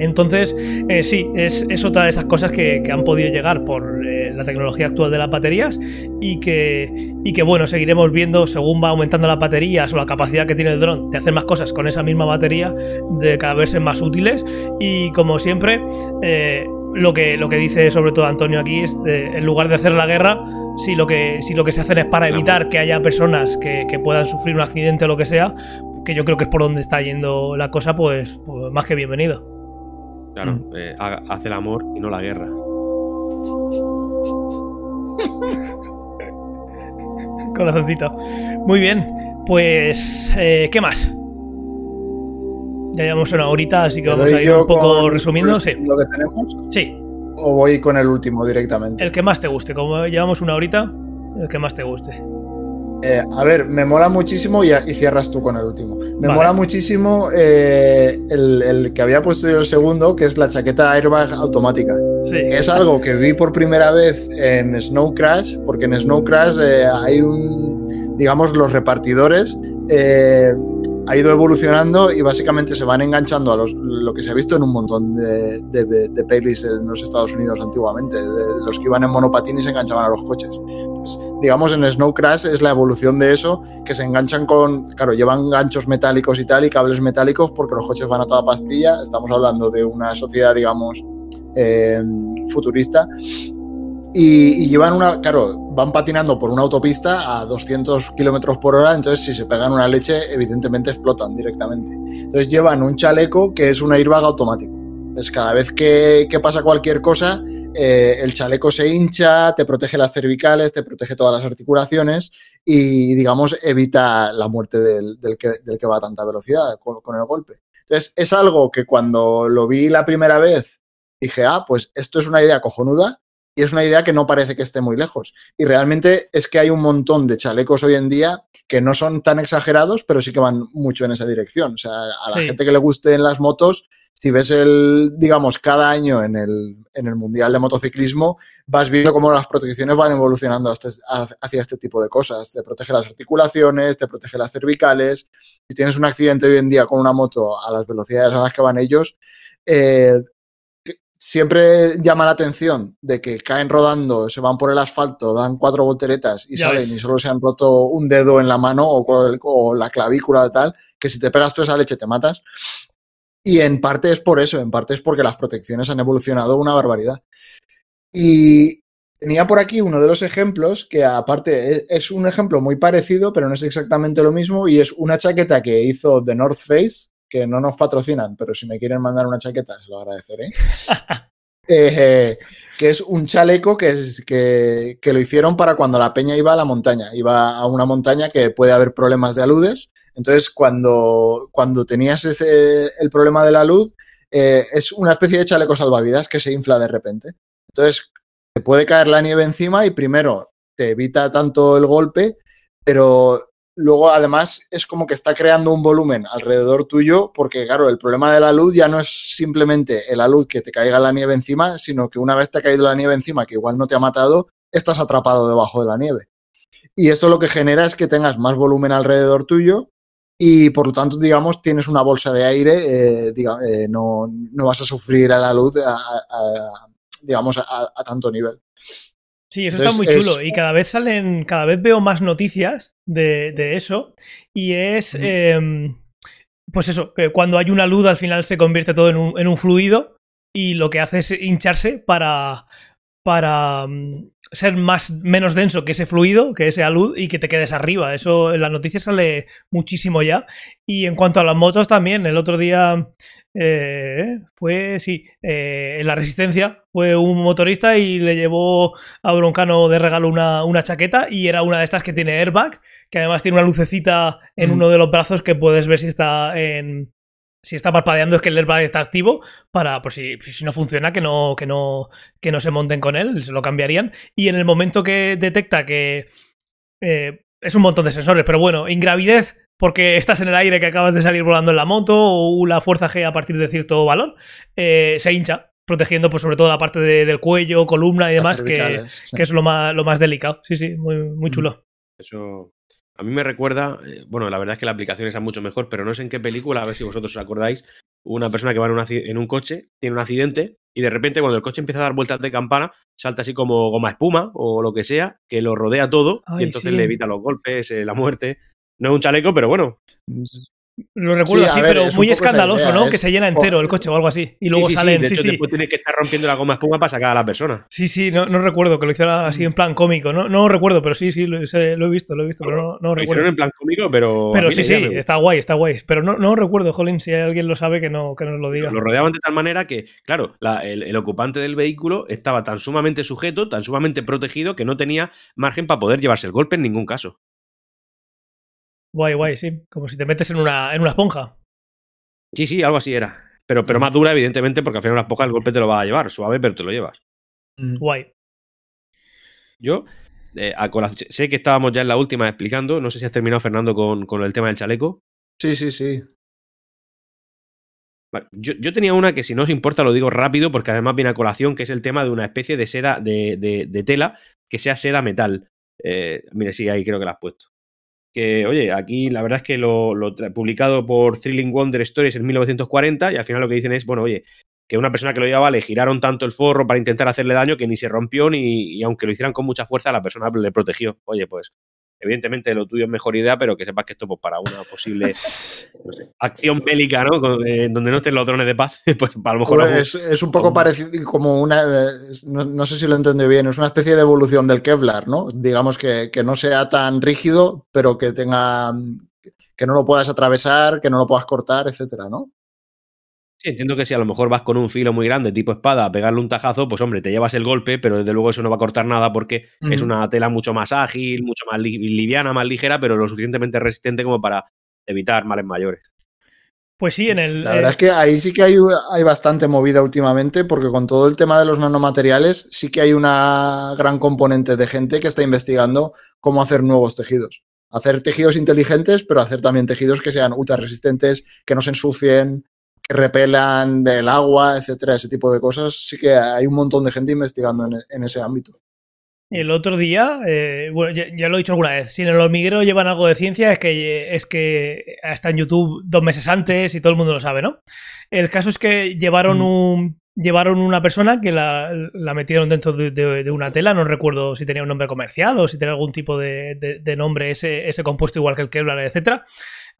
Entonces, eh, sí, es, otra de esas cosas que, han podido llegar por eh, la tecnología actual de las baterías y que, bueno, seguiremos viendo según va aumentando las baterías o la capacidad que tiene el dron de hacer más cosas con esa misma batería, de cada vez ser más útiles y como siempre, eh, lo, que, lo que dice sobre todo Antonio aquí es, en lugar de hacer la guerra, si lo que, lo que se hace es para evitar que haya personas que, puedan sufrir un accidente o lo que sea, que yo creo que es por donde está yendo la cosa, pues, pues más que bienvenido. Claro, mm. eh, hace el amor y no la guerra. Corazoncito. Muy bien, pues, eh, ¿qué más? Ya llevamos una horita, así que vamos a ir un poco resumiendo. Sí. ¿Lo que tenemos? Sí. ¿O voy con el último directamente? El que más te guste. Como llevamos una horita, el que más te guste. Eh, a ver, me mola muchísimo y, cierras tú con el último. Me mola muchísimo eh, el, que había puesto yo el segundo, que es la chaqueta airbag automática. Sí. Es algo que vi por primera vez en Snow Crash, porque en Snow Crash eh, hay un, digamos, los repartidores ha ido evolucionando y básicamente se van enganchando a lo que se ha visto en un montón de, de, pelis en los Estados Unidos antiguamente, de, los que iban en monopatín y se enganchaban a los coches. Pues, digamos, en Snow Crash es la evolución de eso, que se enganchan con, claro, llevan ganchos metálicos y tal y cables metálicos porque los coches van a toda pastilla. Estamos hablando de una sociedad, digamos, eh, futurista y, llevan una, claro, van patinando por una autopista a 200 kilómetros por hora, entonces si se pegan una leche, evidentemente explotan directamente. Entonces llevan un chaleco que es un airbag automático. Entonces cada vez que, pasa cualquier cosa, eh, el chaleco se hincha, te protege las cervicales, te protege todas las articulaciones y, digamos, evita la muerte del, que, va a tanta velocidad con, con el golpe. Entonces es algo que cuando lo vi la primera vez dije, ah, pues esto es una idea cojonuda y es una idea que no parece que esté muy lejos. Y realmente es que hay un montón de chalecos hoy en día que no son tan exagerados, pero sí que van mucho en esa dirección. O sea, a la gente que le guste en las motos, si ves el, digamos, cada año en el, en el Mundial de Motociclismo, vas viendo cómo las protecciones van evolucionando hacia este tipo de cosas. Te protege las articulaciones, te protege las cervicales. Si tienes un accidente hoy en día con una moto a las velocidades a las que van ellos, eh, siempre llama la atención de que caen rodando, se van por el asfalto, dan cuatro volteretas y salen y solo se han roto un dedo en la mano o, la clavícula o tal, que si te pegas tú esa leche te matas. Y en parte es por eso, en parte es porque las protecciones han evolucionado una barbaridad. Y tenía por aquí uno de los ejemplos que aparte e, es un ejemplo muy parecido, pero no es exactamente lo mismo, y es una chaqueta que hizo The North Face, que no nos patrocinan, pero si me quieren mandar una chaqueta, se lo agradeceré. Eh, que es un chaleco que, es, que, lo hicieron para cuando la peña iba a la montaña. Iba a una montaña que puede haber problemas de aludes. Entonces, cuando, cuando tenías ese, el problema de la luz, eh, es una especie de chaleco salvavidas que se infla de repente. Entonces, te puede caer la nieve encima y primero te evita tanto el golpe, pero luego además es como que está creando un volumen alrededor tuyo, porque claro, el problema de la luz ya no es simplemente la luz que te caiga la nieve encima, sino que una vez te ha caído la nieve encima, que igual no te ha matado, estás atrapado debajo de la nieve. Y eso lo que genera es que tengas más volumen alrededor tuyo y por lo tanto, digamos, tienes una bolsa de aire, eh, eh, no, vas a sufrir a la luz, digamos, a tanto nivel. Sí, eso está muy chulo. Y cada vez salen, cada vez veo más noticias de, eso. Y es, em, pues eso, que cuando hay una luz al final se convierte todo en un, en un fluido y lo que hace es hincharse para, para mm, ser más, menos denso que ese fluido, que esa luz, y que te quedes arriba. Eso en las noticias sale muchísimo ya. Y en cuanto a las motos también, el otro día eh, fue, sí, eh, en la Resistencia fue un motorista y le llevó a Broncano de regalo una, una, chaqueta y era una de estas que tiene airbag, que además tiene una lucecita en mm. uno de los brazos que puedes ver si está en, si está parpadeando es que el airbag está activo para, por si, si no funciona, que no, que no, que no se monten con él, se lo cambiarían. Y en el momento que detecta que eh, es un montón de sensores, pero bueno, ingravidez porque estás en el aire que acabas de salir volando en la moto o la fuerza G a partir de cierto valor, eh, se hincha, protegiendo pues sobre todo la parte del cuello, columna y demás, que, que, es lo más, lo más delicado. Sí, sí, muy, muy mm. chulo. Eso a mí me recuerda, eh, bueno, la verdad es que la aplicación es mucho mejor, pero no sé en qué película, a ver si vosotros os acordáis, una persona que va en un, coche, tiene un accidente y de repente cuando el coche empieza a dar vueltas de campana, salta así como goma espuma o lo que sea, que lo rodea todo y entonces le evita los golpes, eh, la muerte. No es un chaleco, pero bueno, mm. Lo recuerdo así, pero muy escandaloso, ¿no? Que se llena entero el coche o algo así. Y luego salen. Sí, sí, después tienes que estar rompiendo la goma espuma para sacar a la persona. Sí, sí, no, recuerdo que lo hiciera así en plan cómico. No, no recuerdo, pero sí, sí, lo, he visto, lo he visto, pero no, no lo hicieron en plan cómico, pero. Pero sí, sí, está guay, está guay. Pero no, no recuerdo, Jolín, si alguien lo sabe, que, no, que nos lo diga. Lo rodeaban de tal manera que, claro, el, ocupante del vehículo estaba tan sumamente sujeto, tan sumamente protegido, que no tenía margen para poder llevarse el golpe en ningún caso. Guay, guay, sí. Como si te metes en una, en una esponja. Sí, sí, algo así era. Pero, pero más dura, evidentemente, porque al final una esponja el golpe te lo va a llevar. Suave, pero te lo llevas. Mm. Guay. Yo, eh, sé que estábamos ya en la última explicando. No sé si has terminado, Fernando, con, con el tema del chaleco. Sí, sí, sí. yo, yo, tenía una que, si no os importa, lo digo rápido, porque además viene a colación, que es el tema de una especie de seda, de, de, tela que sea seda metal. Eh, mire, sí, ahí creo que la has puesto que, oye, aquí la verdad es que lo, lo publicado por Thrilling Wonder Stories en 1940 y al final lo que dicen es, bueno, oye, que una persona que lo llevaba le giraron tanto el forro para intentar hacerle daño que ni se rompió ni y aunque lo hicieran con mucha fuerza la persona le protegió. Oye, pues Evidentemente lo tuyo es mejor idea, pero que sepas que esto pues, para una posible acción bélica, ¿no? Eh, donde no estén los drones de paz, pues a lo mejor... Pues es, un poco parecido, como una... Eh, no, sé si lo entendí bien, es una especie de evolución del Kevlar, ¿no? Digamos que, que no sea tan rígido, pero que tenga... que no lo puedas atravesar, que no lo puedas cortar, etcétera, ¿no? Sí, entiendo que si a lo mejor vas con un filo muy grande, tipo espada, a pegarle un tajazo, pues hombre, te llevas el golpe, pero desde luego eso no va a cortar nada porque es una tela mucho más ágil, mucho más liviana, más ligera, pero lo suficientemente resistente como para evitar males mayores. Pues sí, en el. La verdad es que ahí sí que hay, hay bastante movida últimamente, porque con todo el tema de los nanomateriales, sí que hay una gran componente de gente que está investigando cómo hacer nuevos tejidos. Hacer tejidos inteligentes, pero hacer también tejidos que sean ultra resistentes, que no se ensucien, repelan del agua, etcétera, ese tipo de cosas, sí que hay un montón de gente investigando en, ese ámbito. El otro día, eh, bueno, ya, lo he dicho alguna vez, si en el hormiguero llevan algo de ciencia es que, es que está en YouTube dos meses antes y todo el mundo lo sabe, ¿no? El caso es que llevaron mm. un llevaron una persona que la, metieron dentro de, una tela, no recuerdo si tenía un nombre comercial o si tenía algún tipo de, nombre ese, ese compuesto igual que el Kevlar, etcétera,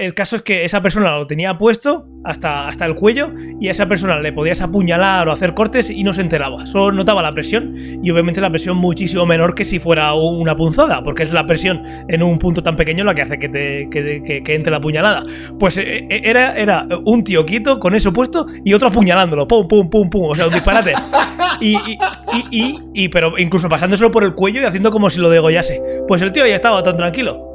el caso es que esa persona lo tenía puesto hasta, hasta el cuello y a esa persona le podías apuñalar o hacer cortes y no se enteraba. Solo notaba la presión y obviamente la presión muchísimo menor que si fuera una punzada, porque es la presión en un punto tan pequeño la que hace que, te, que, entre la puñalada. Pues eh, eh, era, era un tío quieto con eso puesto y otro apuñalándolo. Pum, pum, pum, pum. O sea, un disparate. Y, y, y, pero incluso pasándoselo por el cuello y haciendo como si lo degollase. Pues el tío ya estaba tan tranquilo.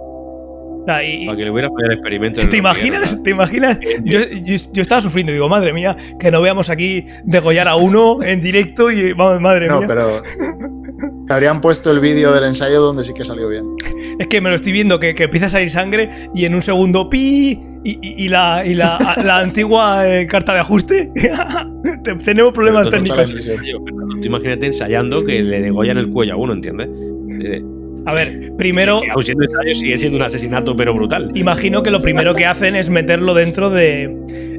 Para que le hubiera fallado el experimento. ¿Te imaginas? ¿Te imaginas? Yo, yo, estaba sufriendo, digo, madre mía, que no veamos aquí degollar a uno en directo y vamos, madre mía. No, pero habrían puesto el vídeo del ensayo donde sí que salió bien. Es que me lo estoy viendo, que, que empieza a salir sangre y en un segundo pi y, la, y la, la, antigua eh, carta de ajuste. Tenemos problemas técnicos. imagínate ensayando que le degollan el cuello a uno, ¿entiendes? Eh, a ver, primero. sigue siendo un asesinato, pero brutal. Imagino que lo primero que hacen es meterlo dentro de.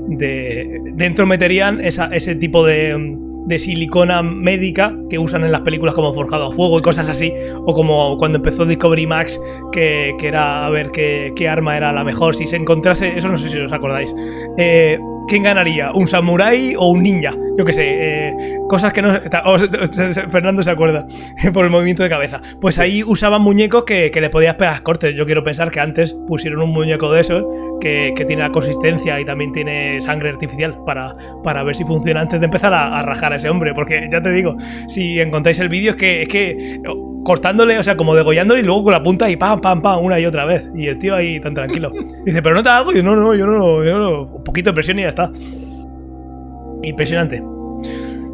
de dentro meterían ese tipo de, de silicona médica que usan en las películas como Forjado a Fuego y cosas así, o como cuando empezó Discovery Max, que, que era a ver qué, qué, arma era la mejor. Si se encontrase, eso no sé si os acordáis. Eh, ¿Quién ganaría? ¿Un samurái o un ninja? Yo qué sé, eh, cosas que no... Fernando se acuerda por el movimiento de cabeza. Pues ahí usaban muñecos que, que le podías pegar cortes. Yo quiero pensar que antes pusieron un muñeco de esos que, tiene la consistencia y también tiene sangre artificial para, para ver si funciona antes de empezar a, rajar a ese hombre. Porque ya te digo, si encontráis el vídeo es que, es que cortándole, o sea, como degollándole y luego con la punta y pam, pam, pam, una y otra vez. Y el tío ahí tan tranquilo. dice, ¿pero nota algo? Y yo, no, no, yo no, yo no. Un poquito de presión y ya está. Impresionante.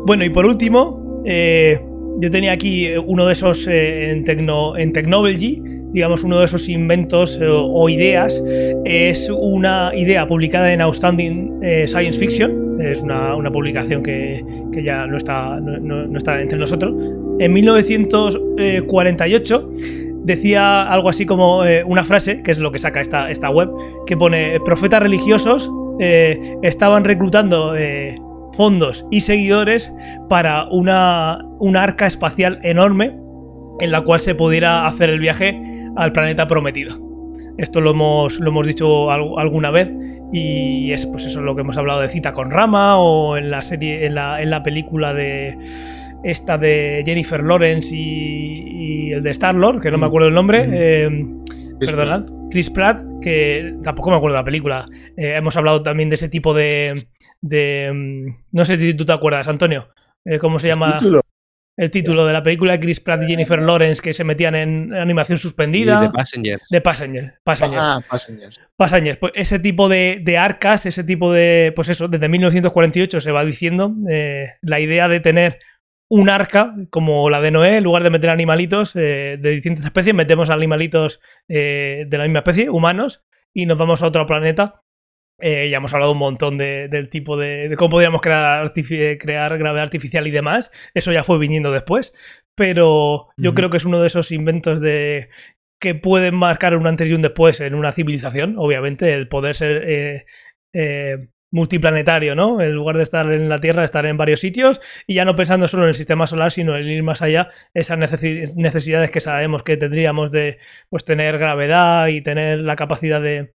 Bueno, y por último, eh, yo tenía aquí uno de esos eh, en, Tecno, en Technology, digamos, uno de esos inventos eh, o, ideas. Es una idea publicada en Outstanding Science Fiction. Es una, publicación que, ya no está, no está entre nosotros en 1948 decía algo así como eh, una frase, que es lo que saca esta, esta web, que pone profetas religiosos estaban reclutando fondos y seguidores para una, una arca espacial enorme en la cual se pudiera hacer el viaje al planeta prometido. Esto lo hemos, lo hemos dicho alguna vez y es pues eso lo que hemos hablado de Cita con Rama o en la serie, en la, en la película de esta de Jennifer Lawrence y, el de Star-Lord, que no me mm. acuerdo el nombre. Mm. Eh, perdonad, Chris Pratt, que tampoco me acuerdo de la película. Eh, hemos hablado también de ese tipo de, de, mm, No sé si tú te acuerdas, Antonio. Eh, ¿Cómo se llama? el título de la película de Chris Pratt y Jennifer Lawrence que se metían en animación suspendida. de Passenger. De Passenger. Passenger. Ah, Passenger. Passenger. Pues ese tipo de, de, arcas, ese tipo de. Pues eso, desde 1948 se va diciendo eh, la idea de tener un arca como la de Noé, en lugar de meter animalitos eh, de distintas especies, metemos animalitos eh, de la misma especie, humanos, y nos vamos a otro planeta eh, ya hemos hablado un montón del tipo de, cómo podríamos crear, crear gravedad artificial y demás. Eso ya fue viniendo después. Pero yo creo que es uno de esos inventos de que pueden marcar un antes y un después en una civilización. Obviamente, el poder ser eh, eh, multiplanetario, ¿no? En lugar de estar en la Tierra, estar en varios sitios y ya no pensando solo en el sistema solar, sino en ir más allá, esas necesidades que sabemos que tendríamos de pues tener gravedad y tener la capacidad de,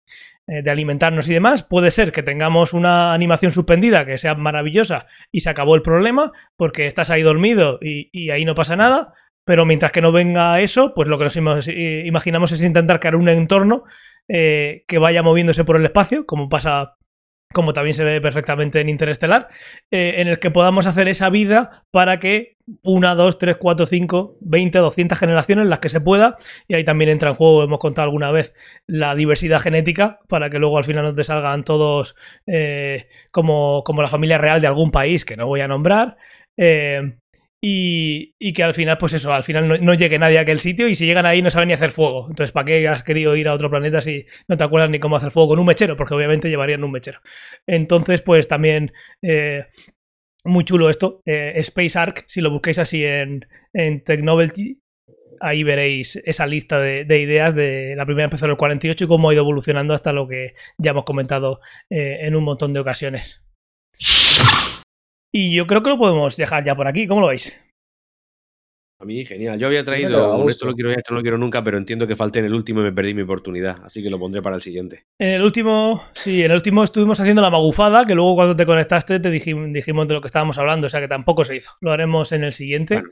eh, de alimentarnos y demás, puede ser que tengamos una animación suspendida que sea maravillosa y se acabó el problema porque estás ahí dormido y, ahí no pasa nada, pero mientras que no venga eso, pues lo que nos imaginamos es intentar crear un entorno eh, que vaya moviéndose por el espacio, como pasa como también se ve perfectamente en Interestelar, eh, en el que podamos hacer esa vida para que una, dos, tres, cuatro, cinco, veinte, doscientas generaciones, las que se pueda, y ahí también entra en juego, hemos contado alguna vez, la diversidad genética, para que luego al final no te salgan todos eh, como, como la familia real de algún país que no voy a nombrar. Eh, y, que al final, pues eso, al final no, llegue nadie a aquel sitio y si llegan ahí no saben ni hacer fuego. Entonces, ¿para qué has querido ir a otro planeta si no te acuerdas ni cómo hacer fuego con un mechero? Porque obviamente llevarían un mechero. Entonces, pues también eh, muy chulo esto. Eh, Space Arc, si lo busquéis así en, en Technovelty, ahí veréis esa lista de, ideas de la primera empezó en el 48 y cómo ha ido evolucionando hasta lo que ya hemos comentado eh, en un montón de ocasiones. Y yo creo que lo podemos dejar ya por aquí. ¿Cómo lo veis? A mí, genial. Yo había traído, esto lo quiero esto no lo quiero nunca, pero entiendo que falté en el último y me perdí mi oportunidad, así que lo pondré para el siguiente. En el último, sí, en el último estuvimos haciendo la magufada, que luego cuando te conectaste te dijimos, de lo que estábamos hablando, o sea que tampoco se hizo. Lo haremos en el siguiente.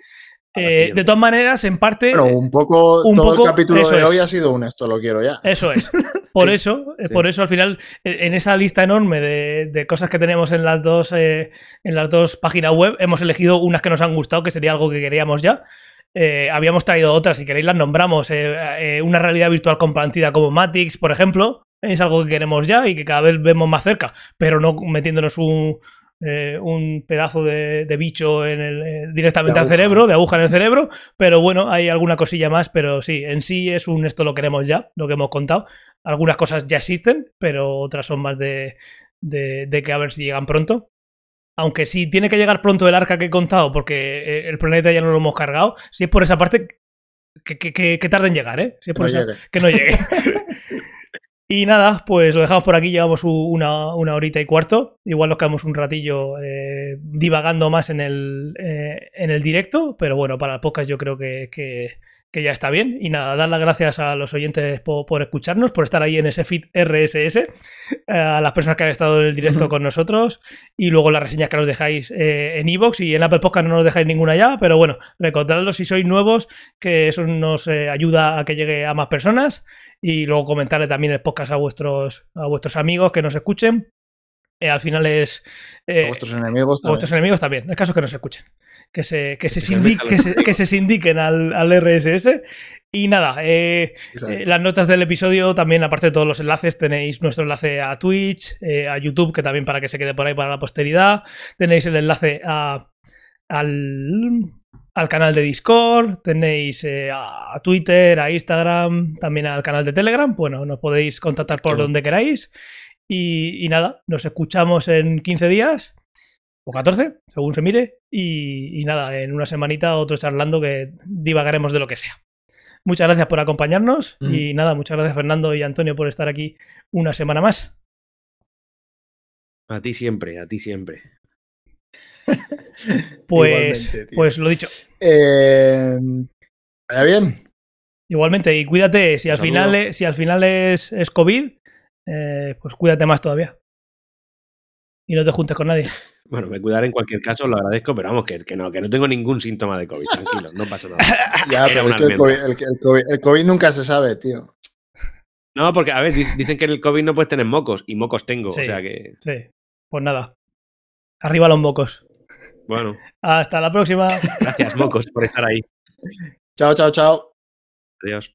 Eh, de todas maneras, en parte. Pero un poco. Un todo el capítulo de hoy ha sido un esto lo quiero ya. Eso es. Por eso, eh, por eso al final, e, en esa lista enorme de, cosas que tenemos en las dos, eh, en las dos páginas web, hemos elegido unas que nos han gustado, que sería algo que queríamos ya. habíamos traído otras, si queréis las nombramos. una realidad virtual compartida como Matix, por ejemplo, es algo que queremos ya y que cada vez vemos más cerca, pero no metiéndonos un, eh, un pedazo de, bicho en el, eh, directamente al cerebro, de aguja en el cerebro, pero bueno, hay alguna cosilla más, pero sí, en sí es un esto lo queremos ya, lo que hemos contado. Algunas cosas ya existen, pero otras son más de, de, que a ver si llegan pronto. Aunque sí tiene que llegar pronto el arca que he contado, porque eh, el planeta ya no lo hemos cargado, si es por esa parte, que, que, tarde en llegar, ¿eh? Si es por esa, que no llegue. Y nada, pues lo dejamos por aquí, llevamos una, horita y cuarto. Igual nos quedamos un ratillo eh, divagando más en el, eh, en el directo, pero bueno, para el podcast yo creo que, que, ya está bien. Y nada, dar las gracias a los oyentes por, escucharnos, por estar ahí en ese feed RSS, eh, a las personas que han estado en el directo con nosotros y luego las reseñas que nos dejáis en Evox y en Apple Podcast no nos dejáis ninguna ya, pero bueno, recordadlo si sois nuevos, que eso nos ayuda a que llegue a más personas y luego comentarle también el podcast a vuestros, a vuestros amigos que nos escuchen. Eh, al final es. Eh, a vuestros enemigos también. A vuestros enemigos también. El caso que nos escuchen. Que se, que se, que se, indiquen al, al, RSS. Y nada, eh, las notas del episodio también, aparte de todos los enlaces, tenéis nuestro enlace a Twitch, a YouTube, que también para que se quede por ahí para la posteridad. Tenéis el enlace a, al, al canal de Discord, tenéis eh, a Twitter, a Instagram, también al canal de Telegram. Bueno, nos podéis contactar por donde queráis. Y, nada, nos escuchamos en 15 días o 14, según se mire. Y, nada, en una semanita otro charlando que divagaremos de lo que sea. Muchas gracias por acompañarnos y nada, muchas gracias Fernando y Antonio por estar aquí una semana más. A ti siempre, a ti siempre. pues, pues lo dicho. Eh, vaya bien. Igualmente, y cuídate, si al final, si al final es, es COVID, eh, pues cuídate más todavía. Y no te juntes con nadie. Bueno, me cuidaré en cualquier caso, lo agradezco, pero vamos, que, que, no, que no tengo ningún síntoma de COVID, tranquilo, no pasa nada. ya, pero es que el COVID, el, COVID, nunca se sabe, tío. No, porque, a ver, dicen que en el COVID no puedes tener mocos, y mocos tengo, sí, o sea que... Sí, pues nada. Arriba los mocos. Bueno. Hasta la próxima. Gracias, mocos, por estar ahí. Chao, chao, chao. Adiós.